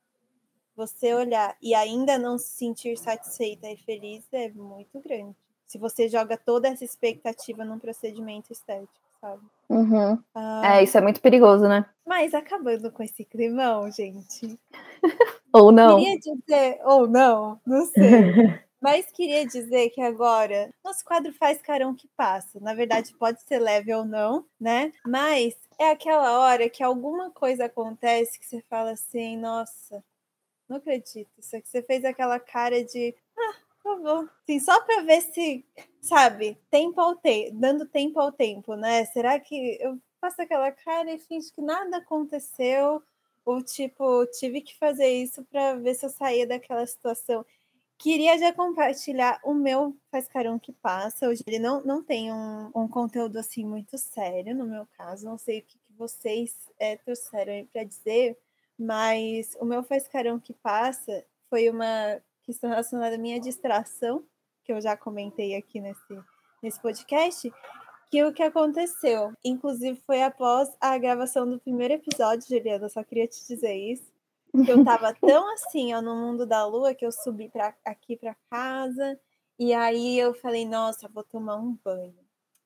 você olhar e ainda não se sentir satisfeita e feliz é muito grande. Se você joga toda essa expectativa num procedimento estético, sabe? Uhum. Ah, é, isso é muito perigoso, né? Mas acabando com esse climão, gente. ou não. Queria dizer, ou não, não sei. Mas queria dizer que agora nosso quadro faz carão que passa. Na verdade, pode ser leve ou não, né? Mas é aquela hora que alguma coisa acontece que você fala assim, nossa, não acredito. Só que você fez aquela cara de. Ah, tá bom. Sim, só para ver se, sabe, tempo ao tempo, dando tempo ao tempo, né? Será que eu faço aquela cara e finge que nada aconteceu? o tipo, tive que fazer isso para ver se eu saía daquela situação. Queria já compartilhar o meu faz carão que passa. Hoje ele não, não tem um, um conteúdo assim muito sério, no meu caso. Não sei o que, que vocês é, trouxeram para dizer, mas o meu faz carão que passa foi uma questão relacionada à minha distração, que eu já comentei aqui nesse, nesse podcast, que o que aconteceu, inclusive foi após a gravação do primeiro episódio, Juliana, só queria te dizer isso, que eu tava tão assim, ó, no mundo da lua, que eu subi pra, aqui para casa, e aí eu falei, nossa, vou tomar um banho.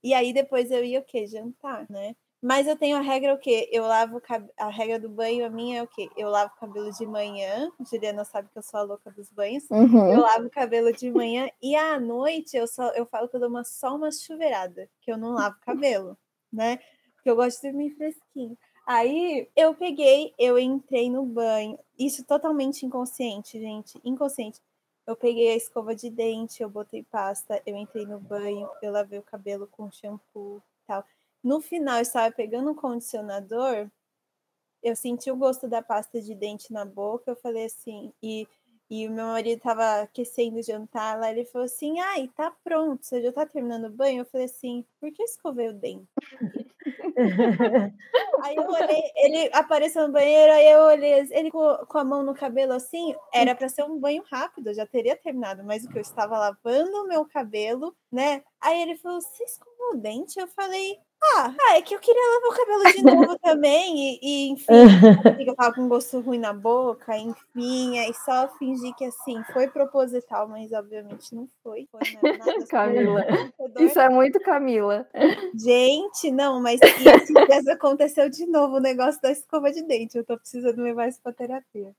E aí depois eu ia o quê? Jantar, né? Mas eu tenho a regra o quê? Eu lavo a regra do banho, a minha é o quê? Eu lavo o cabelo de manhã. Juliana sabe que eu sou a louca dos banhos. Uhum. Eu lavo o cabelo de manhã e à noite eu só eu falo que eu dou uma, só uma chuveirada, que eu não lavo o cabelo, né? Porque eu gosto de dormir fresquinho. Aí eu peguei, eu entrei no banho. Isso totalmente inconsciente, gente, inconsciente. Eu peguei a escova de dente, eu botei pasta, eu entrei no banho, eu lavei o cabelo com shampoo, tal. No final, eu estava pegando um condicionador, eu senti o gosto da pasta de dente na boca, eu falei assim, e, e o meu marido estava aquecendo o jantar lá, ele falou assim, ai, tá pronto, você já tá terminando o banho? Eu falei assim, por que escovei o dente? aí eu olhei, ele apareceu no banheiro, aí eu olhei, ele com, com a mão no cabelo assim, era para ser um banho rápido, eu já teria terminado, mas o que eu estava lavando o meu cabelo, né? Aí ele falou, você escovou o dente? Eu falei, ah, ah, é que eu queria lavar o cabelo de novo também, e, e enfim, eu tava com gosto ruim na boca, enfim, aí só fingi que assim, foi proposital, mas obviamente não foi. foi né, Camila, isso é muito Camila. Gente, não, mas esses dias aconteceu de novo o negócio da escova de dente, eu tô precisando levar isso pra terapia.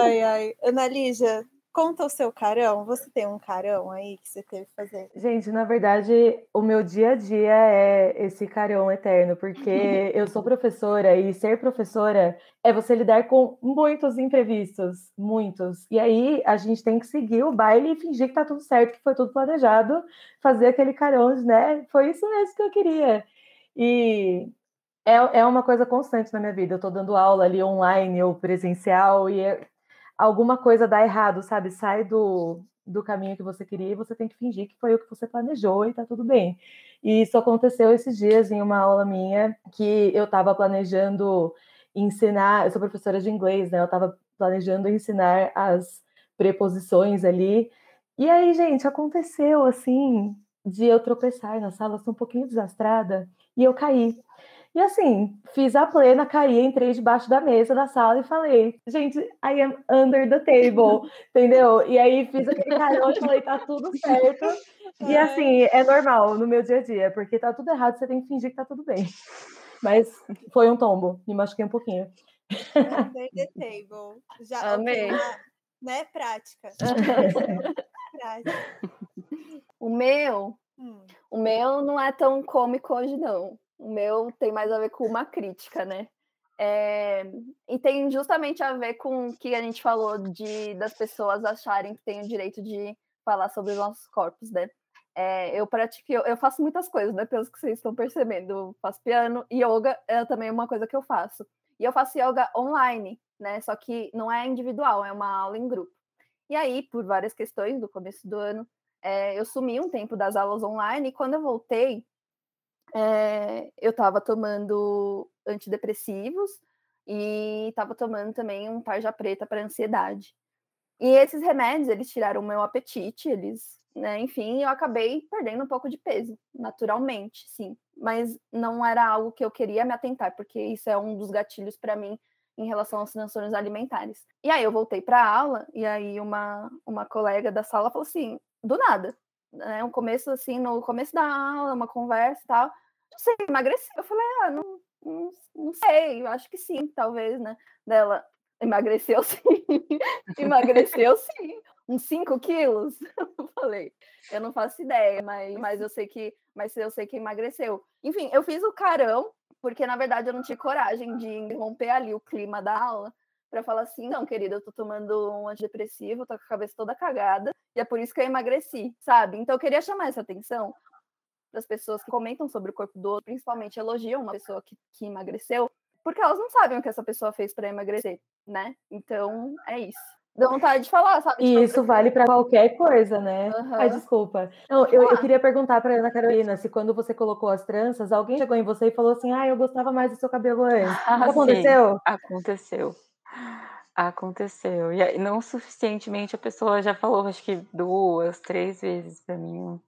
Ai, ai. Ana Lígia, Conta o seu carão. Você tem um carão aí que você teve que fazer? Gente, na verdade, o meu dia a dia é esse carão eterno, porque eu sou professora e ser professora é você lidar com muitos imprevistos, muitos. E aí a gente tem que seguir o baile e fingir que tá tudo certo, que foi tudo planejado, fazer aquele carão, né? Foi isso mesmo que eu queria. E é, é uma coisa constante na minha vida. Eu tô dando aula ali online ou presencial e é alguma coisa dá errado, sabe? Sai do, do caminho que você queria e você tem que fingir que foi o que você planejou e tá tudo bem. E isso aconteceu esses dias em uma aula minha que eu estava planejando ensinar, eu sou professora de inglês, né? Eu estava planejando ensinar as preposições ali. E aí, gente, aconteceu assim de eu tropeçar na sala, sou um pouquinho desastrada, e eu caí. E assim, fiz a plena, caí, entrei debaixo da mesa da sala e falei, gente, I am under the table, entendeu? E aí fiz aquele carão e falei, tá tudo certo. E assim, é normal no meu dia a dia, porque tá tudo errado, você tem que fingir que tá tudo bem. Mas foi um tombo, me machuquei um pouquinho. Under the table. Já, Amei. Né? Prática. Prática. O meu, hum. o meu não é tão cômico hoje, não. O meu tem mais a ver com uma crítica, né? É, e tem justamente a ver com o que a gente falou de das pessoas acharem que têm o direito de falar sobre os nossos corpos, né? É, eu pratico, eu, eu, faço muitas coisas, né? Pelos que vocês estão percebendo, eu faço piano, yoga é também uma coisa que eu faço. E eu faço yoga online, né? Só que não é individual, é uma aula em grupo. E aí, por várias questões do começo do ano, é, eu sumi um tempo das aulas online e quando eu voltei, é, eu estava tomando antidepressivos e estava tomando também um tarja preta para ansiedade. E esses remédios, eles tiraram o meu apetite, eles, né, enfim, eu acabei perdendo um pouco de peso, naturalmente, sim. Mas não era algo que eu queria me atentar, porque isso é um dos gatilhos para mim em relação aos transtornos alimentares. E aí eu voltei para a aula, e aí uma, uma colega da sala falou assim, do nada, né, um começo assim, no começo da aula, uma conversa e tal. Você emagreceu? Eu falei, ah, não, não, não sei, eu acho que sim, talvez, né? Dela, emagreceu sim, emagreceu sim, uns 5 quilos. Eu falei, eu não faço ideia, mas, mas eu sei que, mas eu sei que emagreceu. Enfim, eu fiz o carão, porque na verdade eu não tinha coragem de interromper ali o clima da aula para falar assim, não, querida, eu tô tomando um antidepressivo, tô com a cabeça toda cagada, e é por isso que eu emagreci, sabe? Então eu queria chamar essa atenção para as pessoas que comentam sobre o corpo do outro, principalmente elogiam uma pessoa que, que emagreceu, porque elas não sabem o que essa pessoa fez para emagrecer, né? Então, é isso. Dá vontade de falar, sabe? E isso vale para qualquer coisa, né? Uhum. Ai, desculpa. Não, eu, eu queria perguntar para Ana Carolina se quando você colocou as tranças, alguém chegou em você e falou assim: ah, eu gostava mais do seu cabelo antes. Ah, aconteceu? Sim, aconteceu. Aconteceu. E não suficientemente, a pessoa já falou, acho que duas, três vezes para mim.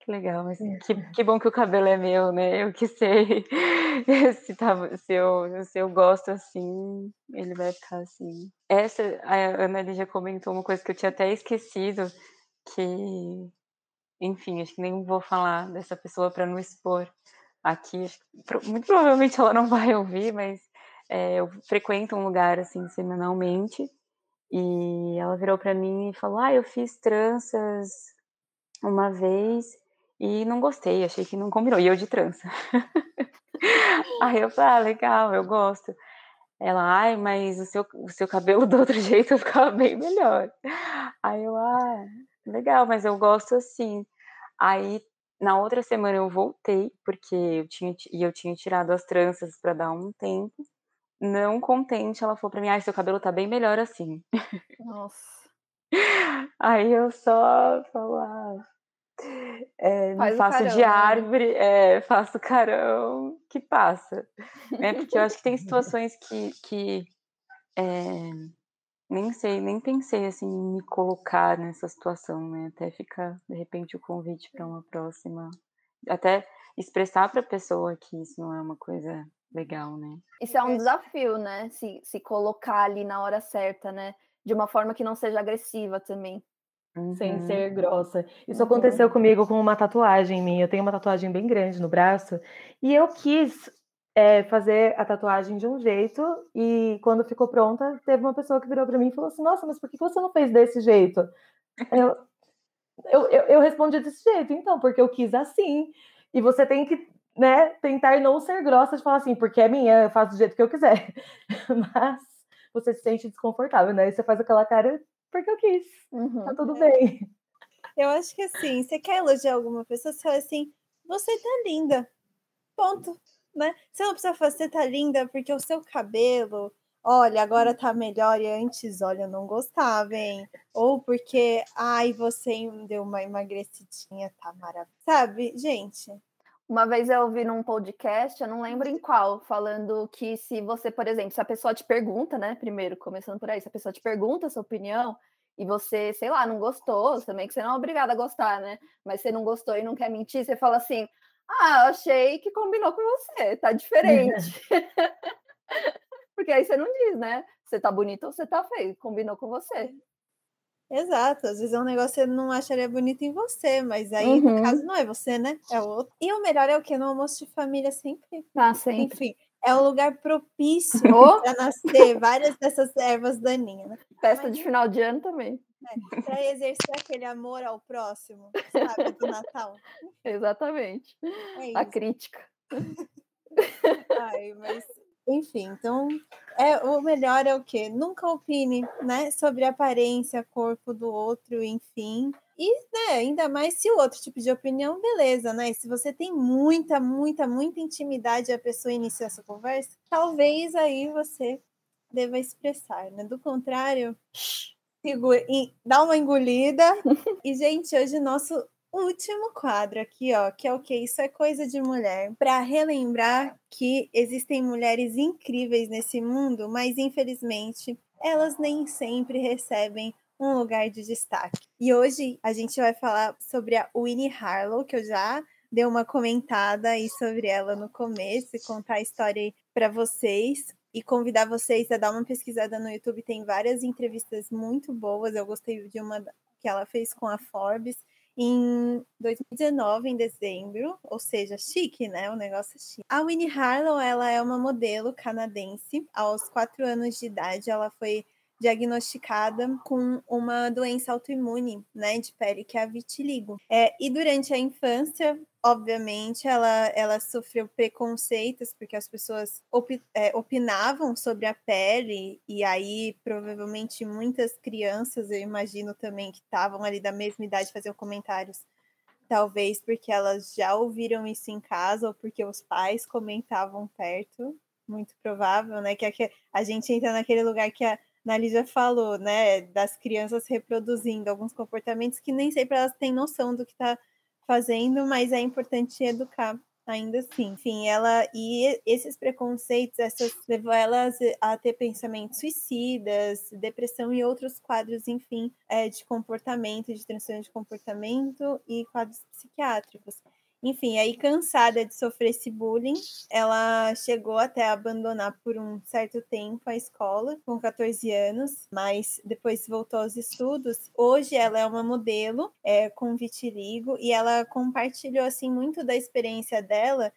Que legal, mas é. que, que bom que o cabelo é meu, né? Eu que sei se, tá, se, eu, se eu gosto assim, ele vai ficar assim. Essa, a Ana já comentou uma coisa que eu tinha até esquecido, que, enfim, acho que nem vou falar dessa pessoa para não expor aqui. Muito provavelmente ela não vai ouvir, mas é, eu frequento um lugar assim semanalmente e ela virou para mim e falou: Ah, eu fiz tranças uma vez e não gostei, achei que não combinou. E eu de trança. Aí eu falei, ah, legal, eu gosto. Ela, ai, mas o seu, o seu cabelo do outro jeito ficava bem melhor. Aí eu, ah, legal, mas eu gosto assim. Aí na outra semana eu voltei, porque eu tinha, e eu tinha tirado as tranças para dar um tempo. Não contente, ela falou pra mim, ai, seu cabelo tá bem melhor assim. Nossa. Aí eu só falo, ah, é, não faço carão, de né? árvore, né? é, faço carão que passa. Né? Porque eu acho que tem situações que, que é, nem sei, nem pensei assim em me colocar nessa situação, né? Até ficar, de repente, o convite para uma próxima. Até expressar para a pessoa que isso não é uma coisa legal, né? Isso é um desafio, né? Se, se colocar ali na hora certa, né? De uma forma que não seja agressiva também. Uhum. Sem ser grossa. Isso uhum. aconteceu comigo com uma tatuagem minha. Eu tenho uma tatuagem bem grande no braço. E eu quis é, fazer a tatuagem de um jeito. E quando ficou pronta, teve uma pessoa que virou para mim e falou assim: Nossa, mas por que você não fez desse jeito? Eu, eu, eu, eu respondi desse jeito, então, porque eu quis assim. E você tem que né, tentar não ser grossa de falar assim, porque é minha, eu faço do jeito que eu quiser. Mas você se sente desconfortável, né? E você faz aquela cara porque eu quis. Uhum. Tá tudo bem. Eu acho que assim, você quer elogiar alguma pessoa, você fala assim, você tá linda. Ponto. Né? Você não precisa falar, você tá linda porque o seu cabelo, olha, agora tá melhor e antes, olha, eu não gostava, hein? Ou porque, ai, você deu uma emagrecidinha, tá maravilhoso. Sabe, gente? Uma vez eu ouvi num podcast, eu não lembro em qual, falando que se você, por exemplo, se a pessoa te pergunta, né, primeiro, começando por aí, se a pessoa te pergunta a sua opinião e você, sei lá, não gostou, também que você não é obrigada a gostar, né? Mas você não gostou e não quer mentir, você fala assim: "Ah, achei que combinou com você, tá diferente". Porque aí você não diz, né? Você tá bonita ou você tá feio, combinou com você. Exato, às vezes é um negócio que você não acharia bonito em você, mas aí uhum. no caso não é você, né? É o outro. E o melhor é o que? No almoço de família sempre. Ah, sempre. Enfim, é um lugar propício para nascer várias dessas ervas daninhas, né? Festa mas, de final de ano também. É, para exercer aquele amor ao próximo, sabe, do Natal. Exatamente. É A crítica. Ai, mas enfim, então é o melhor é o quê? Nunca opine, né, sobre a aparência, corpo do outro, enfim. E, né, ainda mais se o outro tipo de opinião, beleza, né? Se você tem muita, muita, muita intimidade e a pessoa inicia essa conversa, talvez aí você deva expressar, né? Do contrário, dá uma engolida. e, gente, hoje nosso último quadro aqui, ó, que é o que isso é coisa de mulher, para relembrar que existem mulheres incríveis nesse mundo, mas infelizmente elas nem sempre recebem um lugar de destaque. E hoje a gente vai falar sobre a Winnie Harlow, que eu já dei uma comentada aí sobre ela no começo e contar a história para vocês e convidar vocês a dar uma pesquisada no YouTube. Tem várias entrevistas muito boas. Eu gostei de uma que ela fez com a Forbes em 2019, em dezembro, ou seja, chique, né? O negócio é chique. A Winnie Harlow, ela é uma modelo canadense. Aos quatro anos de idade, ela foi diagnosticada com uma doença autoimune, né, de pele, que é a vitiligo. É, e durante a infância, obviamente, ela, ela sofreu preconceitos, porque as pessoas é, opinavam sobre a pele, e aí provavelmente muitas crianças, eu imagino também, que estavam ali da mesma idade, faziam comentários talvez porque elas já ouviram isso em casa ou porque os pais comentavam perto muito provável, né? Que a gente entra naquele lugar que a Nali já falou, né? Das crianças reproduzindo alguns comportamentos que nem sempre elas têm noção do que está fazendo, mas é importante educar ainda assim. Enfim, ela e esses preconceitos, essas levou elas a ter pensamentos suicidas, depressão e outros quadros, enfim, é, de comportamento, de transtorno de comportamento e quadros psiquiátricos. Enfim, aí cansada de sofrer esse bullying, ela chegou até a abandonar por um certo tempo a escola, com 14 anos, mas depois voltou aos estudos. Hoje ela é uma modelo é, com vitiligo e ela compartilhou assim muito da experiência dela,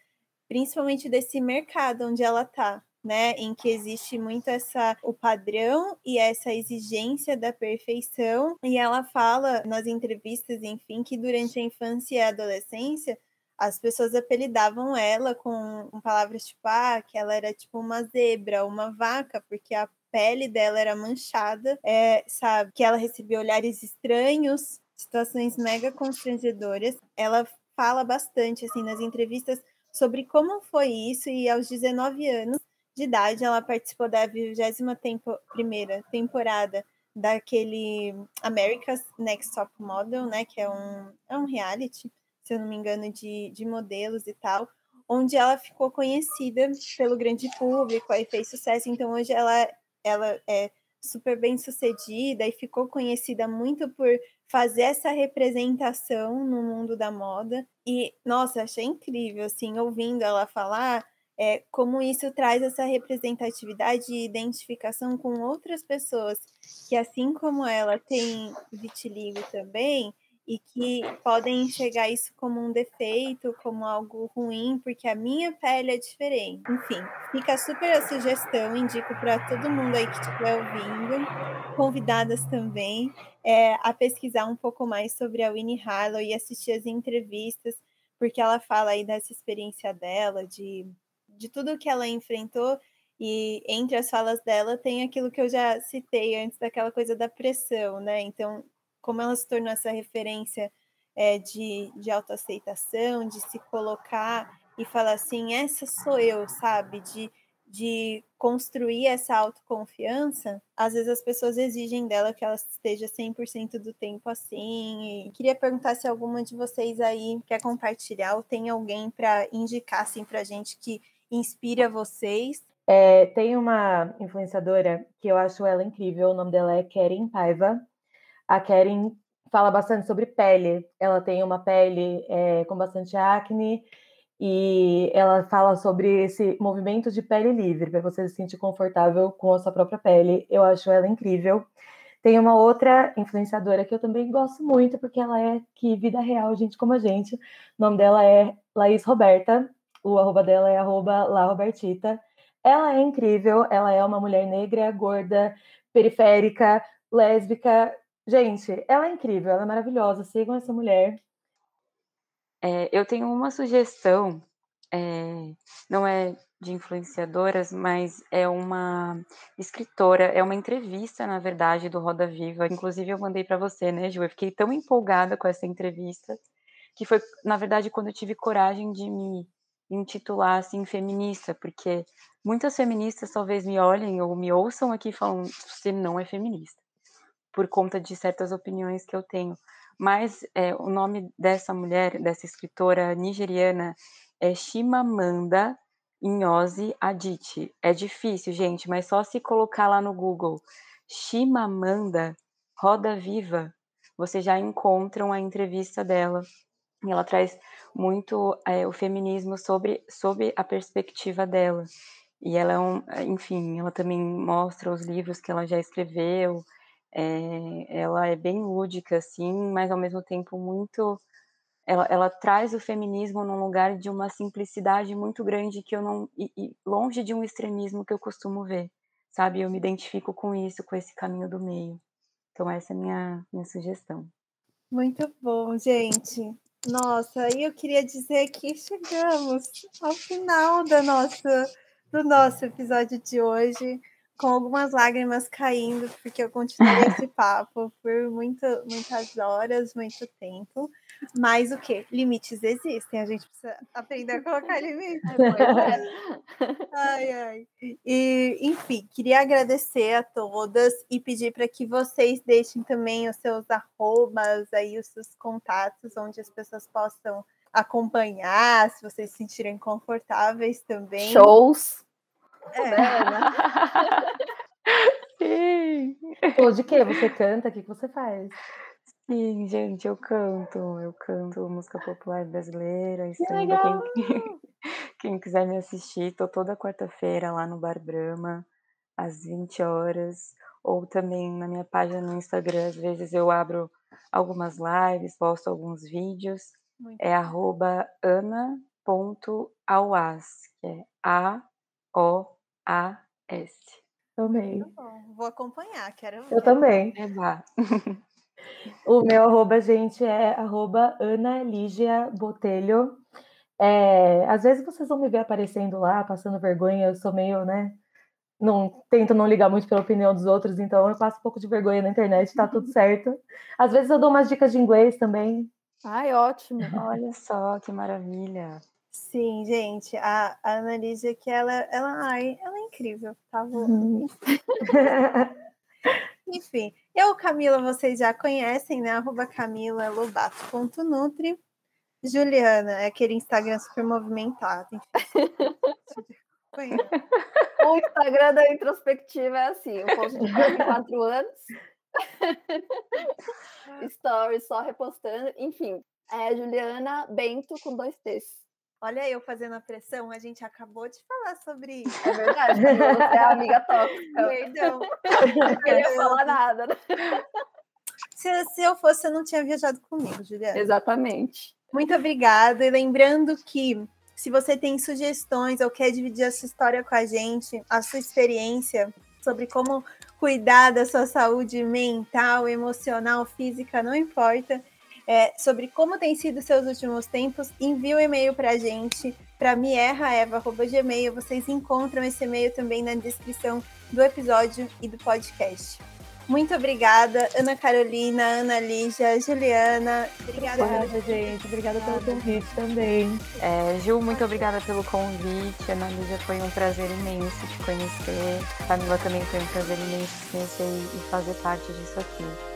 principalmente desse mercado onde ela tá, né, em que existe muito essa o padrão e essa exigência da perfeição. E ela fala nas entrevistas, enfim, que durante a infância e a adolescência as pessoas apelidavam ela com, palavras tipo, ah, que ela era tipo uma zebra, uma vaca, porque a pele dela era manchada, é, sabe? Que ela recebia olhares estranhos, situações mega constrangedoras. Ela fala bastante, assim, nas entrevistas sobre como foi isso, e aos 19 anos de idade ela participou da 21 tempo, primeira temporada daquele America's Next Top Model, né, que é um, é um reality, se eu não me engano, de, de modelos e tal, onde ela ficou conhecida pelo grande público, aí fez sucesso, então hoje ela, ela é super bem sucedida e ficou conhecida muito por fazer essa representação no mundo da moda. E, nossa, achei incrível, assim, ouvindo ela falar, é, como isso traz essa representatividade e identificação com outras pessoas que, assim como ela, tem vitiligo também, e que podem enxergar isso como um defeito, como algo ruim, porque a minha pele é diferente. Enfim, fica super a sugestão, indico para todo mundo aí que estiver ouvindo, convidadas também, é, a pesquisar um pouco mais sobre a Winnie Harlow e assistir as entrevistas, porque ela fala aí dessa experiência dela, de, de tudo que ela enfrentou e entre as falas dela tem aquilo que eu já citei antes daquela coisa da pressão, né? Então, como ela se tornou essa referência é, de, de autoaceitação, de se colocar e falar assim, essa sou eu, sabe? De, de construir essa autoconfiança, às vezes as pessoas exigem dela que ela esteja 100% do tempo assim. E queria perguntar se alguma de vocês aí quer compartilhar ou tem alguém para indicar assim para gente que inspira vocês. É, tem uma influenciadora que eu acho ela incrível, o nome dela é Keren Paiva. A Karen fala bastante sobre pele. Ela tem uma pele é, com bastante acne e ela fala sobre esse movimento de pele livre, para você se sentir confortável com a sua própria pele. Eu acho ela incrível. Tem uma outra influenciadora que eu também gosto muito, porque ela é que vida real, gente como a gente. O nome dela é Laís Roberta. O arroba dela é arroba La Robertita. Ela é incrível, ela é uma mulher negra, gorda, periférica, lésbica, Gente, ela é incrível, ela é maravilhosa. Sigam essa mulher. É, eu tenho uma sugestão, é, não é de influenciadoras, mas é uma escritora, é uma entrevista, na verdade, do Roda Viva. Inclusive, eu mandei para você, né, Ju? Eu fiquei tão empolgada com essa entrevista, que foi, na verdade, quando eu tive coragem de me intitular assim feminista, porque muitas feministas talvez me olhem ou me ouçam aqui falando você não é feminista por conta de certas opiniões que eu tenho. Mas é, o nome dessa mulher, dessa escritora nigeriana, é Chimamanda Ngozi Adichie. É difícil, gente, mas só se colocar lá no Google Chimamanda Roda Viva, você já encontra a entrevista dela. E ela traz muito é, o feminismo sobre, sobre a perspectiva dela. E ela é um, enfim, ela também mostra os livros que ela já escreveu, é, ela é bem lúdica, assim, mas ao mesmo tempo muito. Ela, ela, traz o feminismo num lugar de uma simplicidade muito grande que eu não. E, e longe de um extremismo que eu costumo ver, sabe? Eu me identifico com isso, com esse caminho do meio. Então, essa é a minha, minha sugestão. Muito bom, gente. Nossa, e eu queria dizer que chegamos ao final da nossa, do nosso episódio de hoje com algumas lágrimas caindo, porque eu continuei esse papo por muito, muitas horas, muito tempo. Mas o que? Limites existem, a gente precisa aprender a colocar limites. ai, ai. E, enfim, queria agradecer a todas e pedir para que vocês deixem também os seus arrobas aí, os seus contatos, onde as pessoas possam acompanhar, se vocês se sentirem confortáveis também. Shows. É. Sim. Pô, de que você canta? O que você faz? Sim, gente, eu canto. Eu canto música popular brasileira. Legal! quem, quem quiser me assistir, tô toda quarta-feira lá no Bar Brahma, às 20 horas. Ou também na minha página no Instagram, às vezes eu abro algumas lives, posto alguns vídeos. Muito É arroba ana.auas, que é A-O-A-S. Também. bom. Vou acompanhar, quero ver. Eu também. Eba. O meu arroba, gente, é arroba Ana Lígia Botelho. É, às vezes vocês vão me ver aparecendo lá, passando vergonha, eu sou meio, né? Não, tento não ligar muito pela opinião dos outros, então eu passo um pouco de vergonha na internet, tá tudo certo. Às vezes eu dou umas dicas de inglês também. Ai, ótimo. Olha só que maravilha. Sim, gente, a, a Ana Lígia, que ela, ela, ai, ela é incrível, tá? Uhum. Enfim, eu, Camila, vocês já conhecem, né? Arroba camilaLobato.nutri. Juliana, é aquele Instagram super movimentado. O Instagram da introspectiva é assim, eu posto de 4 em 4 anos. Stories só repostando. Enfim, é Juliana Bento com dois T's. Olha eu fazendo a pressão, a gente acabou de falar sobre isso. É verdade, você é amiga tóxica. Perdão. Não queria falar nada. né? Se, se eu fosse, você não tinha viajado comigo, Juliana. Exatamente. Muito obrigada. E lembrando que se você tem sugestões ou quer dividir a sua história com a gente, a sua experiência sobre como cuidar da sua saúde mental, emocional, física, não importa, é, sobre como tem sido seus últimos tempos, envie um e-mail para a gente, para mierraeva.gmail. Vocês encontram esse e-mail também na descrição do episódio e do podcast. Muito obrigada, Ana Carolina, Ana Lígia, Juliana. Obrigada. Obrigada, gente. Obrigada pelo convite também. É, Ju, muito obrigada pelo convite. Ana Lígia, foi um prazer imenso te conhecer. Camila também foi um prazer imenso te conhecer e e fazer parte disso aqui.